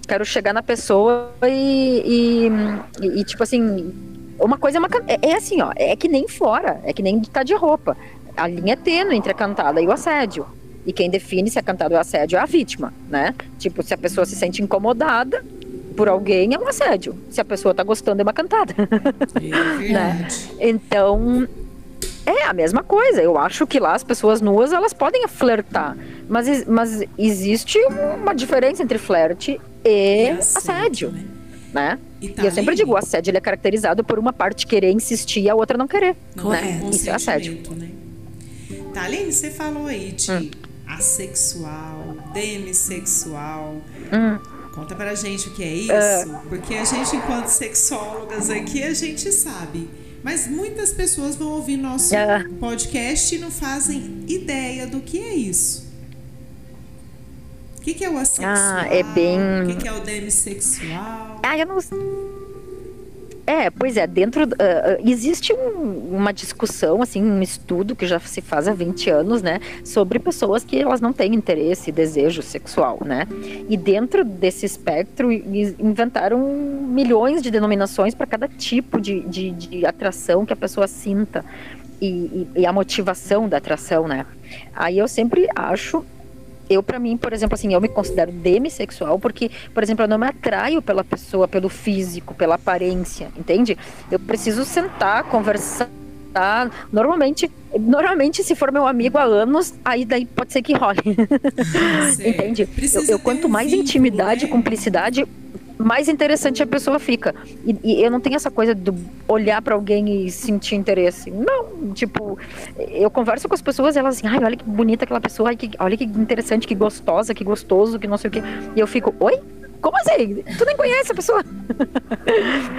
quero chegar na pessoa e, e, e tipo assim, uma coisa é, uma, é, é, assim, ó, é que nem fora, é que nem tá de roupa. A linha é tênue entre a cantada e o assédio. E quem define se a cantada ou assédio é a vítima, né? Tipo, se a pessoa se sente incomodada por alguém, é um assédio. Se a pessoa tá gostando, é uma cantada. É né? Então, é a mesma coisa. Eu acho que lá as pessoas nuas, elas podem flertar. Mas, mas existe uma diferença entre flerte e, assédio, né? né? E, tá e, eu sempre digo, o assédio é caracterizado por uma parte querer insistir e a outra não querer. Não né? É, Isso é assédio. Né? Thaline, você falou aí de hum. assexual, demissexual. Hum. Conta pra gente o que é isso, uh. porque a gente, enquanto sexólogas aqui, a gente sabe. Mas muitas pessoas vão ouvir nosso uh. podcast e não fazem ideia do que é isso. O que, que, é o assexual? Ah, é bem. O que, que, é o demissexual? Ah, eu não. É, pois é, dentro. Uh, existe um, uma discussão, assim, um estudo que já se faz há 20 anos, né? Sobre pessoas que elas não têm interesse e desejo sexual, né? E dentro desse espectro inventaram milhões de denominações para cada tipo de, de, de, atração que a pessoa sinta. E, e, e a motivação da atração, né? Aí eu sempre acho eu para mim, por exemplo, assim, eu me considero demissexual porque, por exemplo, eu não me atraio pela pessoa, pelo físico, pela aparência, entende? Eu preciso sentar, conversar normalmente normalmente se for meu amigo há anos aí daí pode ser que role entende eu, eu quanto mais intimidade né? cumplicidade mais interessante a pessoa fica. E, e eu não tenho essa coisa de olhar para alguém e sentir interesse. Não, tipo, eu converso com as pessoas e elas assim, ai, olha que bonita aquela pessoa, ai, que, olha que interessante, que gostosa, que gostoso, que não sei o quê. E eu fico, oi? Como assim? Tu nem conhece a pessoa?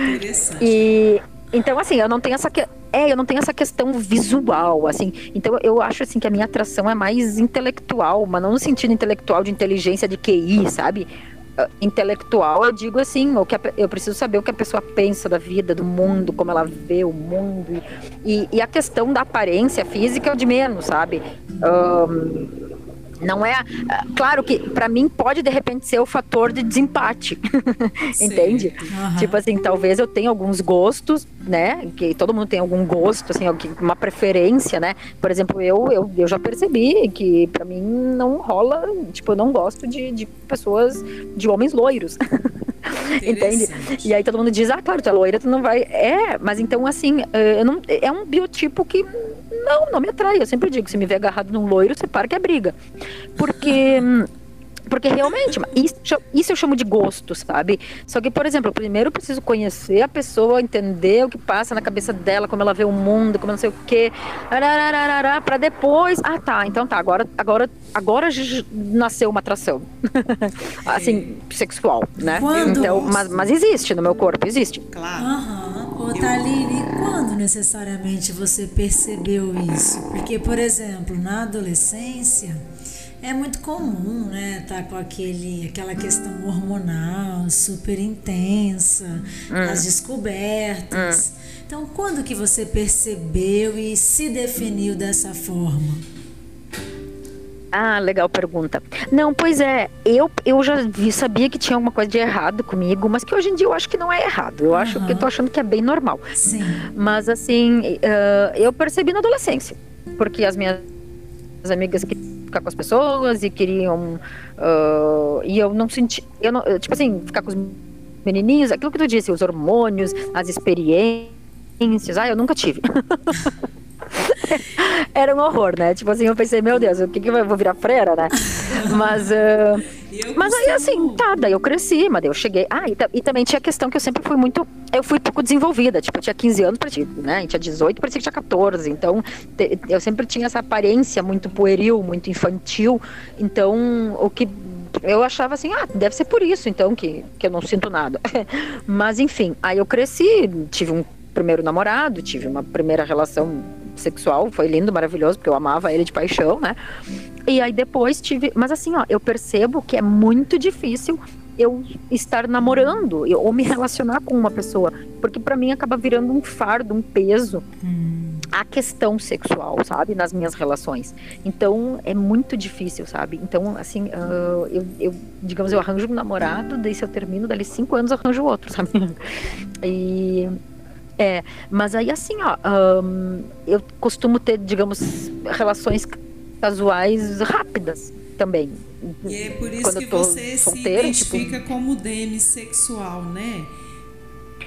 Interessante. E então assim, eu não tenho essa que... é, eu não tenho essa questão visual, assim. Então eu acho assim que a minha atração é mais intelectual, mas não no sentido intelectual de inteligência de QI, sabe? Intelectual, eu digo assim, o que eu preciso saber o que a pessoa pensa da vida, do mundo, como ela vê o mundo. E, e a questão da aparência física é o de menos, sabe? Um, não é. Claro que para mim pode de repente ser o fator de desempate. Entende? Uhum. Tipo assim, talvez eu tenha alguns gostos, né? Que todo mundo tem algum gosto, assim, uma preferência, né? Por exemplo, eu, eu, eu já percebi que para mim não rola, tipo, eu não gosto de, de pessoas, de homens loiros. Entende? E aí todo mundo diz, ah, claro, tu é loira, tu não vai. É, mas então assim, eh, não, é um biotipo que não, não me atrai. Eu sempre digo, se me vê agarrado num loiro, você para que é briga. Porque. Porque realmente, isso, isso eu chamo de gosto, sabe? Só que, por exemplo, primeiro eu preciso conhecer a pessoa, entender o que passa na cabeça dela, como ela vê o mundo, como não sei o quê, para depois. Ah, tá, então tá, agora, agora, agora nasceu uma atração. assim, sexual, né? Quando? Então, mas, mas existe no meu corpo, existe. Claro. Aham. Ô, Thaline, quando necessariamente você percebeu isso? Porque, por exemplo, na adolescência é muito comum, né, tá com aquele, aquela questão hormonal super intensa, hum. as descobertas. Hum. Então, quando que você percebeu e se definiu dessa forma? Ah, legal pergunta. Não, pois é, eu, eu já vi, sabia que tinha alguma coisa de errado comigo, mas que hoje em dia eu acho que não é errado. Eu uhum. acho que eu tô achando que é bem normal. Sim. Mas assim, uh, eu percebi na adolescência, porque as minhas amigas que ficar com as pessoas e queriam. Uh, e eu não senti. Eu não, tipo assim, ficar com os menininhos, aquilo que tu disse, os hormônios, as experiências. Ah, eu nunca tive. era um horror, né? Tipo assim, eu pensei, meu Deus, o que que eu vou virar freira, né? Mas, uh, mas aí assim, tá, daí eu cresci, mas daí eu cheguei. Ah, e, e, também tinha a questão que eu sempre fui muito, eu fui pouco desenvolvida, tipo, eu tinha 15 anos, parecia, né? tinha 18, parecia que tinha 14, então te, eu sempre tinha essa aparência muito pueril, muito infantil, então o que eu achava assim, ah, deve ser por isso então que, que eu não sinto nada. Mas enfim, aí eu cresci, tive um primeiro namorado, tive uma primeira relação sexual, foi lindo, maravilhoso, porque eu amava ele de paixão, né? E aí depois tive, mas assim, ó, eu percebo que é muito difícil eu estar namorando ou me relacionar com uma pessoa, porque para mim acaba virando um fardo, um peso. Hum a questão sexual, sabe, nas minhas relações. Então é muito difícil, sabe? Então, assim, uh, eu, eu, digamos, eu arranjo um namorado, daí se eu termino, dali cinco anos eu arranjo outro, sabe? E é, mas aí assim, ó, um, eu costumo ter, digamos, relações casuais rápidas também. E é por isso que você solteiro, se tipo identifica tipo... como demissexual, né?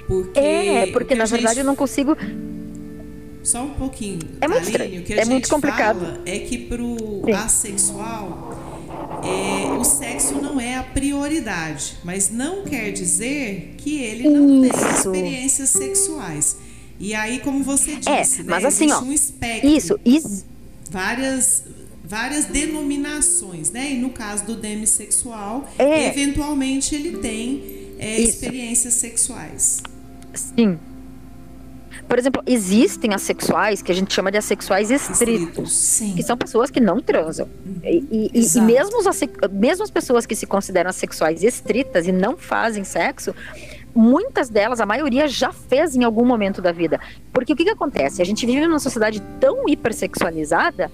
Porque é, porque na verdade gente... eu não consigo só um pouquinho. É muito estranho. O que a é muito complicado. É que para o assexual, é, o sexo não é a prioridade, mas não quer dizer que ele não Isso. tem experiências sexuais. E aí, como você é, disse, é, mas né, assim, ó, um espectro. Isso, isso. Várias, várias denominações, né? E no caso do demissexual, é. eventualmente ele tem é, experiências sexuais. Sim, por exemplo, existem assexuais que a gente chama de assexuais estritos, Sim. que são pessoas que não transam. E, e, e mesmo, as, mesmo as pessoas que se consideram assexuais estritas e não fazem sexo, muitas delas, a maioria já fez em algum momento da vida. Porque o que, que acontece? A gente vive numa sociedade tão hipersexualizada,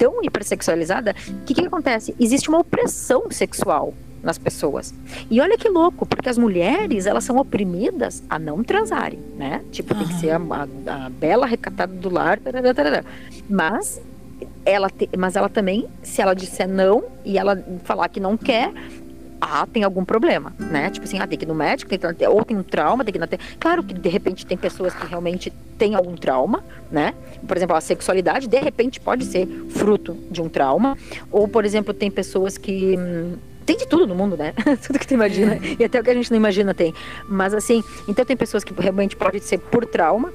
tão hipersexualizada, que o que, acontece? Existe uma opressão sexual nas pessoas. E olha que louco, porque as mulheres, elas são oprimidas a não transarem, né? Tipo, uhum. tem que ser a, a, a, bela recatada do lar, tarará, tarará. mas ela te, mas ela também, se ela disser não e ela falar que não quer, ah, tem algum problema, né? Tipo assim, ah, tem que ir no médico, tem que, ou tem um trauma, tem que ir na Claro que de repente tem pessoas que realmente têm algum trauma, né? Por exemplo, a sexualidade de repente pode ser fruto de um trauma, ou por exemplo, tem pessoas que hum, tem de tudo no mundo, né? tudo que tu imagina. É. E até o que a gente não imagina tem. Mas assim, então tem pessoas que realmente podem ser por trauma,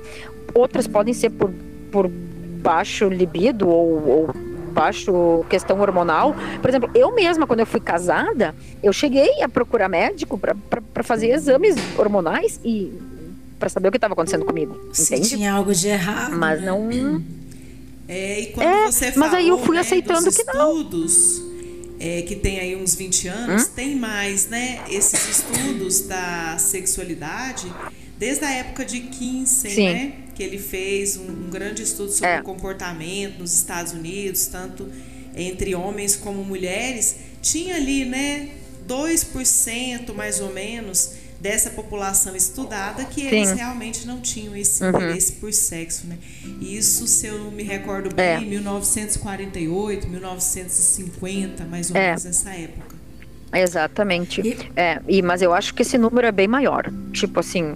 outras podem ser por, por baixo libido ou, ou baixo questão hormonal. Por exemplo, eu mesma, quando eu fui casada, eu cheguei a procurar médico para fazer exames hormonais e para saber o que estava acontecendo comigo. Se entende? tinha algo de errado. Mas né? não. É, e quando é, você falou, mas aí eu fui né, aceitando que não. Estudos, é, que tem aí uns 20 anos, hum? tem mais, né, esses estudos da sexualidade desde a época de Kinsey, Sim. né, que ele fez um, um grande estudo sobre é. o comportamento nos Estados Unidos, tanto entre homens como mulheres, tinha ali, né, 2% mais ou menos dessa população estudada que eles realmente não tinham esse uhum. interesse por sexo, né? Isso, se eu me recordo bem, é. 1948, 1950, mais ou é. menos essa época. Exatamente. E... É, e, mas eu acho que esse número é bem maior. Tipo assim,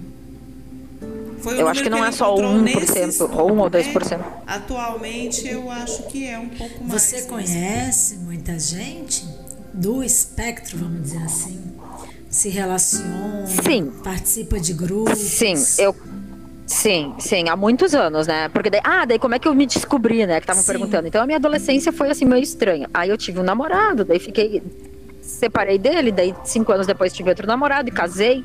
eu acho que não que é só 1%, ou 1 ou 2%. Né? Atualmente eu acho que é um pouco mais. Você conhece muita gente do espectro, vamos dizer assim? se relaciona, sim. participa de grupos. Sim, eu Sim, sim, há muitos anos, né? Porque daí, ah, daí como é que eu me descobri, né? Que estavam perguntando. Então a minha adolescência foi assim meio estranha. Aí eu tive um namorado, daí fiquei separei dele, daí cinco anos depois tive outro namorado e casei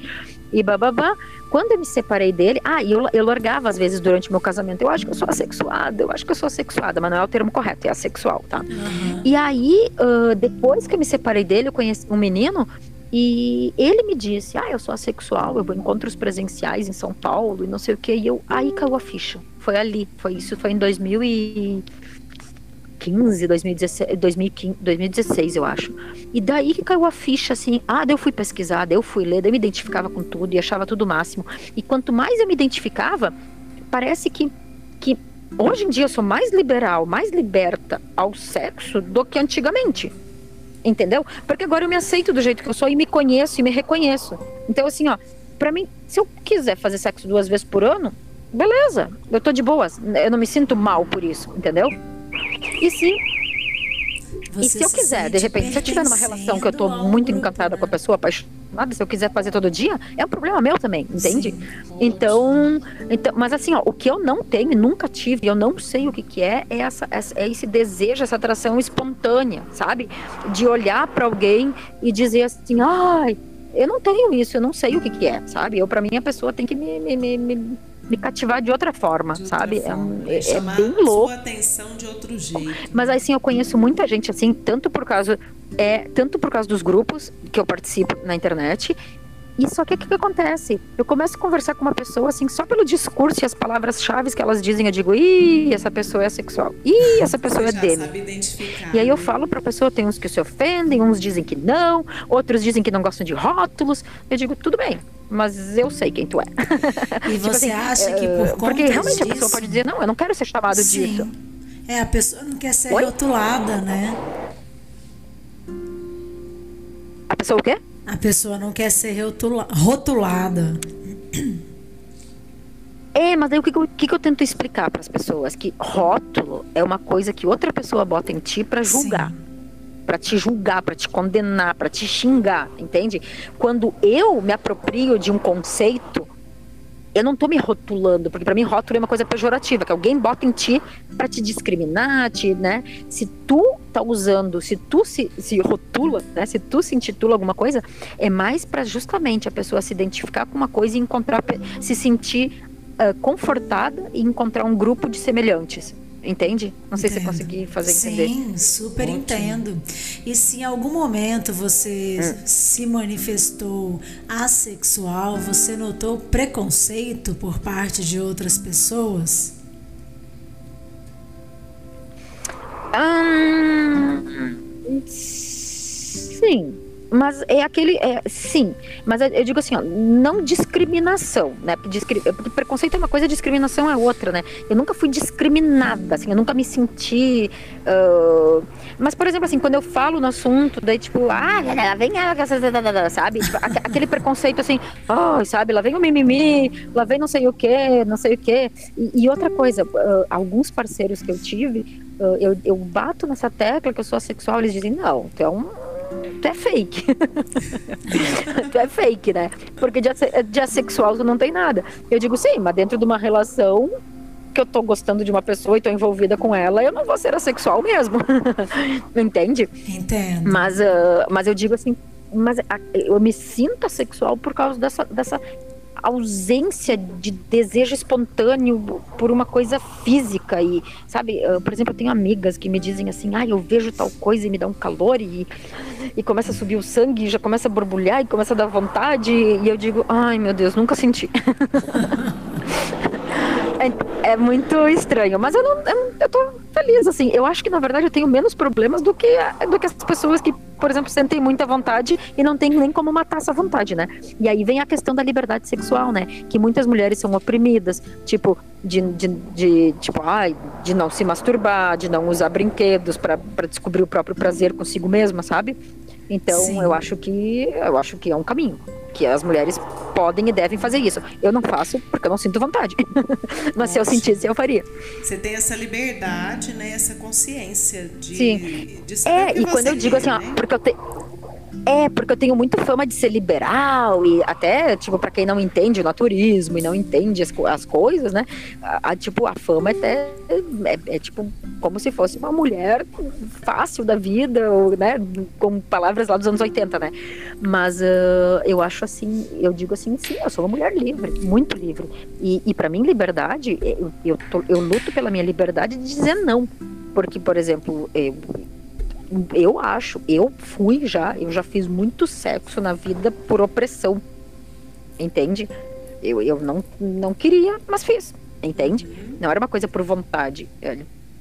e bababá. Quando eu me separei dele, ah, e eu, eu largava às vezes durante meu casamento. Eu acho que eu sou assexuada, eu acho que eu sou assexuada, mas não é o termo correto, é assexual, tá? Uhum. E aí, uh, depois que eu me separei dele, eu conheci um menino e ele me disse: Ah, eu sou assexual, eu vou em encontros presenciais em São Paulo e não sei o que. E eu, aí caiu a ficha. Foi ali. Foi isso, foi em 2015, 2016, 2015, 2016, eu acho. E daí que caiu a ficha, assim. Ah, daí eu fui pesquisar, daí eu fui ler, daí eu me identificava com tudo e achava tudo máximo. E quanto mais eu me identificava, parece que, que hoje em dia eu sou mais liberal, mais liberta ao sexo do que antigamente entendeu? Porque agora eu me aceito do jeito que eu sou e me conheço e me reconheço. Então, assim, ó, pra mim, se eu quiser fazer sexo duas vezes por ano, beleza, eu tô de boas. Eu não me sinto mal por isso, entendeu? E se e se eu quiser, de repente, se eu tiver numa relação que eu tô muito encantada com a pessoa, apaixonada, se eu quiser fazer todo dia, é um problema meu também, entende? Sim, então, então, mas assim, ó, o que eu não tenho, nunca tive, eu não sei o que que é, é, essa, é esse desejo, essa atração espontânea, sabe? De olhar para alguém e dizer assim, ai, eu não tenho isso, eu não sei o que que é, sabe? Eu, para mim, a pessoa tem que me, me, me, me cativar de outra forma, de outra sabe? É forma. É, é, é bem louco. Sua atenção de outro jeito. Mas assim, eu conheço muita gente assim, tanto por causa é tanto por causa dos grupos que eu participo na internet e só que o que, que, acontece? Eu começo a conversar com uma pessoa, assim, só pelo discurso e as palavras-chave que elas dizem, eu digo, ih, essa pessoa é sexual. Ih, essa pessoa Você é dele. E aí eu falo pra pessoa, tem uns que se ofendem, uns dizem que não, outros dizem que não gostam de rótulos. Eu digo, tudo bem, mas eu sei quem tu é. E tipo você assim, acha que por conta Porque realmente disso... a pessoa pode dizer, não, eu não quero ser chamado Sim. disso. É, a pessoa não quer ser Oi? rotulada, né? A pessoa o quê? A pessoa não quer ser rotulada. É, mas aí o que, que, que eu tento explicar para as pessoas? Que rótulo é uma coisa que outra pessoa bota em ti para julgar. Para te julgar, para te condenar, para te xingar, entende? Quando eu me aproprio de um conceito, eu não tô me rotulando, porque para mim rótulo é uma coisa pejorativa, que alguém bota em ti para te discriminar, te, né? Se tu tá usando, se tu se, se rotula, né? Se tu se intitula alguma coisa, é mais para justamente a pessoa se identificar com uma coisa e encontrar, se sentir uh, confortada e encontrar um grupo de semelhantes entende? Não sei entendo. se consegui fazer entender. Sim, super Ótimo. entendo. E se em algum momento você hum. se manifestou assexual, você notou preconceito por parte de outras pessoas? Hum, sim. Mas é aquele. É, sim, mas eu digo assim, ó, não discriminação, né? Discri preconceito é uma coisa, discriminação é outra, né? Eu nunca fui discriminada, assim, eu nunca me senti. Uh... Mas, por exemplo, assim, quando eu falo no assunto, daí, tipo, ah, vem ela, sabe? Tipo, aquele preconceito assim, oh, sabe, lá vem o mimimi, lá vem não sei o que, não sei o que. E, outra coisa, uh, alguns parceiros que eu tive, uh, eu, eu bato nessa tecla que eu sou assexual, eles dizem, não, tu é um tu é fake. tu é fake, né? Porque de, de assexual tu não tem nada. Eu digo, sim, mas dentro de uma relação que eu tô gostando de uma pessoa e tô envolvida com ela, eu não vou ser assexual mesmo. Entende? Entendo. Mas, uh, mas eu digo assim, mas eu me sinto assexual por causa dessa, dessa ausência de desejo espontâneo por uma coisa física e sabe por exemplo eu tenho amigas que me dizem assim ah eu vejo tal coisa e me dá um calor e, e começa a subir o sangue já começa a borbulhar e começa a dar vontade e eu digo ai meu Deus nunca senti é, é, muito estranho, mas eu não, eu, eu tô feliz, assim. Eu acho que, na verdade, eu tenho menos problemas do que, do que as pessoas que, por exemplo, sentem muita vontade e não tem nem como matar essa vontade, né? E aí vem a questão da liberdade sexual, né? Que muitas mulheres são oprimidas, tipo, de, de, de tipo, ai, de não se masturbar, de não usar brinquedos para descobrir o próprio prazer consigo mesma, sabe? Então, Sim. eu acho que eu acho que é um caminho que as mulheres podem e devem fazer isso. Eu não faço porque eu não sinto vontade. Mas Nossa. se eu sentisse, eu faria. Você tem essa liberdade, né? Essa consciência de, Sim. de saber É, e quando eu digo assim, ó, né? porque eu tenho é, porque eu tenho muito fama de ser liberal e até, tipo, para quem não entende o naturismo e não entende as, as coisas, né? A, a, tipo, a fama é até é, é, tipo como se fosse uma mulher fácil da vida, ou, né? Com palavras lá dos anos 80, né? Mas uh, eu acho assim, eu digo assim, sim, eu sou uma mulher livre, muito livre. E, e para mim, liberdade, eu, eu, tô, eu luto pela minha liberdade de dizer não. Porque, por exemplo, eu, eu acho, eu fui já, eu já fiz muito sexo na vida por opressão. Entende? Eu, eu não, não queria, mas fiz. Entende? Não era uma coisa por vontade. Eu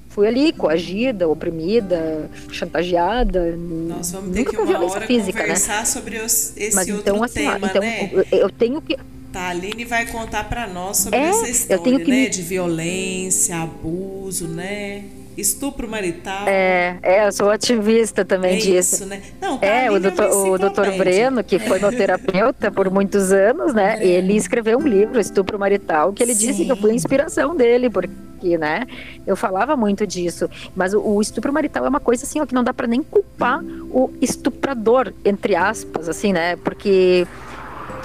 fui ali coagida, oprimida, chantageada. Nós vamos ter que uma hora física, né? conversar né? sobre os, esse mas, outro então, assim, tema, então, né? Eu tenho que Tá, a Aline vai contar para nós sobre é, essa história, né? Me... De violência, abuso, né? Estupro marital. É, é, eu sou ativista também é disso. Isso, né? Não, tá é, o doutor, o doutor Breno, que foi meu terapeuta por muitos anos, né? É. Ele escreveu um livro, Estupro Marital, que ele Sim. disse que eu fui a inspiração dele, porque né? Eu falava muito disso. Mas o, o estupro marital é uma coisa assim, ó, que não dá para nem culpar o estuprador, entre aspas, assim, né? Porque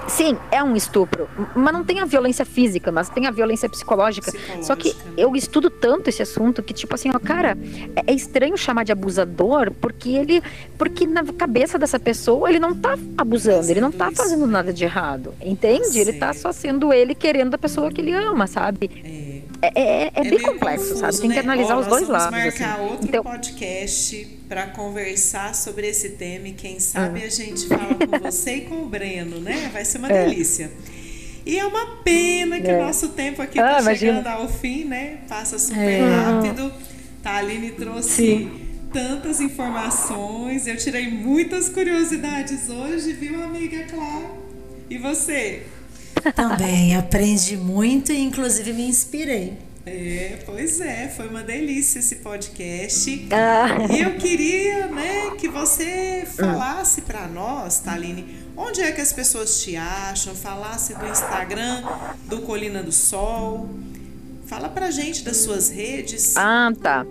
Sim, é um estupro, mas não tem a violência física, mas tem a violência psicológica. psicológica. Só que eu estudo tanto esse assunto que tipo assim, ó, cara, é, é estranho chamar de abusador porque ele, porque na cabeça dessa pessoa ele não tá abusando, ele não tá fazendo nada de errado, entende? Ele tá só sendo ele querendo a pessoa que ele ama, sabe? É. É, é, é, é, bem complexo, confuso, sabe? Tem né? que analisar Ó, os dois lados. Vamos marcar assim. outro então... podcast para conversar sobre esse tema e quem sabe ah. a gente fala com você e com o Breno, né? Vai ser uma é. delícia. E é uma pena que é. o nosso tempo aqui está ah, chegando ao fim, né? Passa super é. rápido. Tá, a Aline trouxe Sim. tantas informações. Eu tirei muitas curiosidades hoje, viu, amiga Clara? E você? Também aprendi muito e inclusive me inspirei. É, pois é, foi uma delícia esse podcast. Ah. E eu queria, né, que você falasse para nós, Taline, onde é que as pessoas te acham, falasse do Instagram do Colina do Sol. Fala pra gente das suas redes. Ah, tá.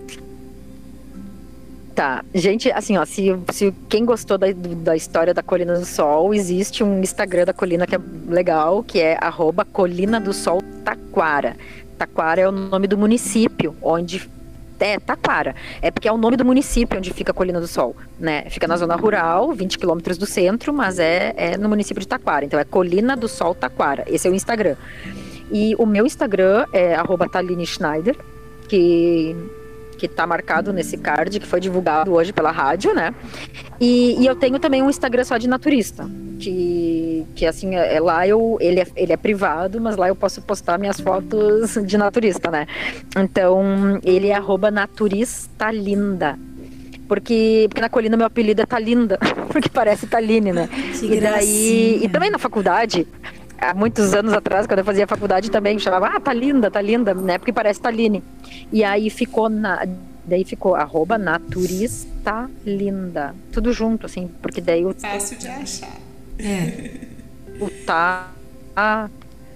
Tá. Gente, assim, ó, se, se quem gostou da, da história da Colina do Sol, existe um Instagram da Colina que é legal, que é arroba Colina do Sol Taquara. Taquara é o nome do município, onde é, Taquara. É porque é o nome do município onde fica a Colina do Sol, né? Fica na zona rural, 20 quilômetros do centro, mas é, é no município de Taquara. Então é Colina do Sol Taquara. Esse é o Instagram. E o meu Instagram é arroba Schneider, que que está marcado nesse card, que foi divulgado hoje pela rádio, né? E, e, eu tenho também um Instagram só de naturista, que, que assim, é, é, lá eu, ele é, ele é privado, mas lá eu posso postar minhas fotos de naturista, né? Então, ele é arroba naturista linda. Porque, porque na colina meu apelido é Talinda, porque parece Taline, né? Que e daí. E também na faculdade, há muitos anos atrás, quando eu fazia faculdade, também chamava, ah, tá linda, tá linda, né? Porque parece Taline. E aí ficou na. Daí ficou arroba naturista linda. Tudo junto, assim, porque daí o. Fácil de achar. É. O tá.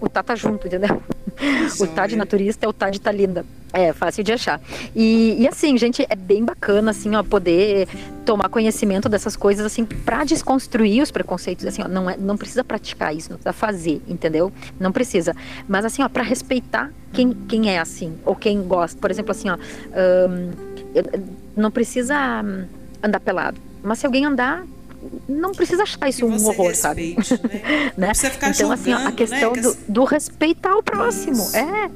o tá tá junto, entendeu? o tá de naturista é o tá de tá linda. É, fácil de achar. E, e, assim, gente, é bem bacana, assim, ó, poder tomar conhecimento dessas coisas, assim, para desconstruir os preconceitos, assim, ó, não, é, não precisa praticar isso, não precisa fazer, entendeu? Não precisa. Mas, assim, ó, para respeitar quem, quem é assim, ou quem gosta. Por exemplo, assim, ó, não precisa andar pelado. Mas se alguém andar, não precisa achar isso um horror, respeite, sabe? Né? né? Não precisa ficar então, julgando, assim, ó, a questão né? do, do respeitar o próximo. Isso. É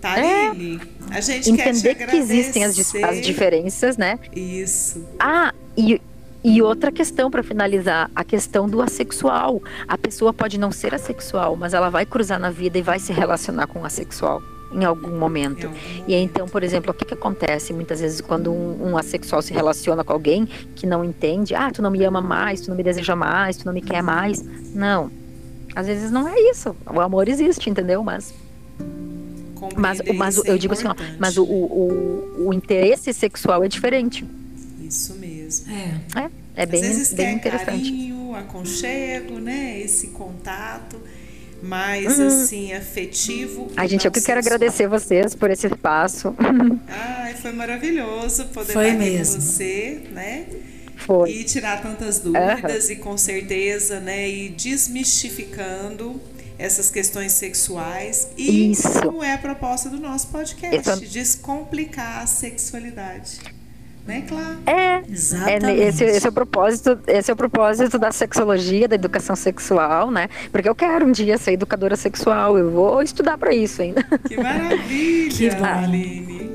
Taline, é, a gente entender quer que existem as, as, diferenças, né? Isso. Ah, e, e outra questão para finalizar, a questão do assexual. A pessoa pode não ser assexual, mas ela vai cruzar na vida e vai se relacionar com o assexual em algum momento. E então, por exemplo, o que, que acontece muitas vezes quando um, um, assexual se relaciona com alguém que não entende, ah, tu não me ama mais, tu não me deseja mais, tu não me quer mais. Não. Às vezes não é isso. O amor existe, entendeu? Mas mas, mas eu digo assim, ó, mas o, o, o, interesse sexual é diferente. Isso mesmo. É, é, é bem, vezes bem interessante. Carinho, aconchego, né? Esse contato mais uhum. assim afetivo. A gente, eu que quero agradecer vocês por esse espaço. Ai, foi maravilhoso poder foi estar mesmo. com você, né? Foi. E tirar tantas dúvidas uhum. e com certeza, né? E desmistificando essas questões sexuais e Isso. como é a proposta do nosso podcast, descomplicar a sexualidade. Né, Clara? É, Exatamente. É, esse, esse, é o propósito, esse é o propósito da sexologia, da educação sexual, né? Porque eu quero um dia ser educadora sexual, eu vou estudar para isso ainda. Que maravilha, que Aline.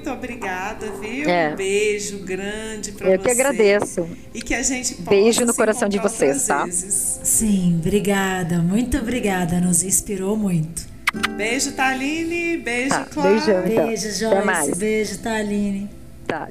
Muito obrigada, viu? É. Um beijo grande para você. Eu que agradeço. E que a gente possa Beijo no coração de vocês, tá? Vezes. Sim, obrigada. Muito obrigada. Nos inspirou muito. Beijo, Taline. Beijo, tá, Clara. Beijão, então. Beijo, Joyce. Beijo, Taline. Tá.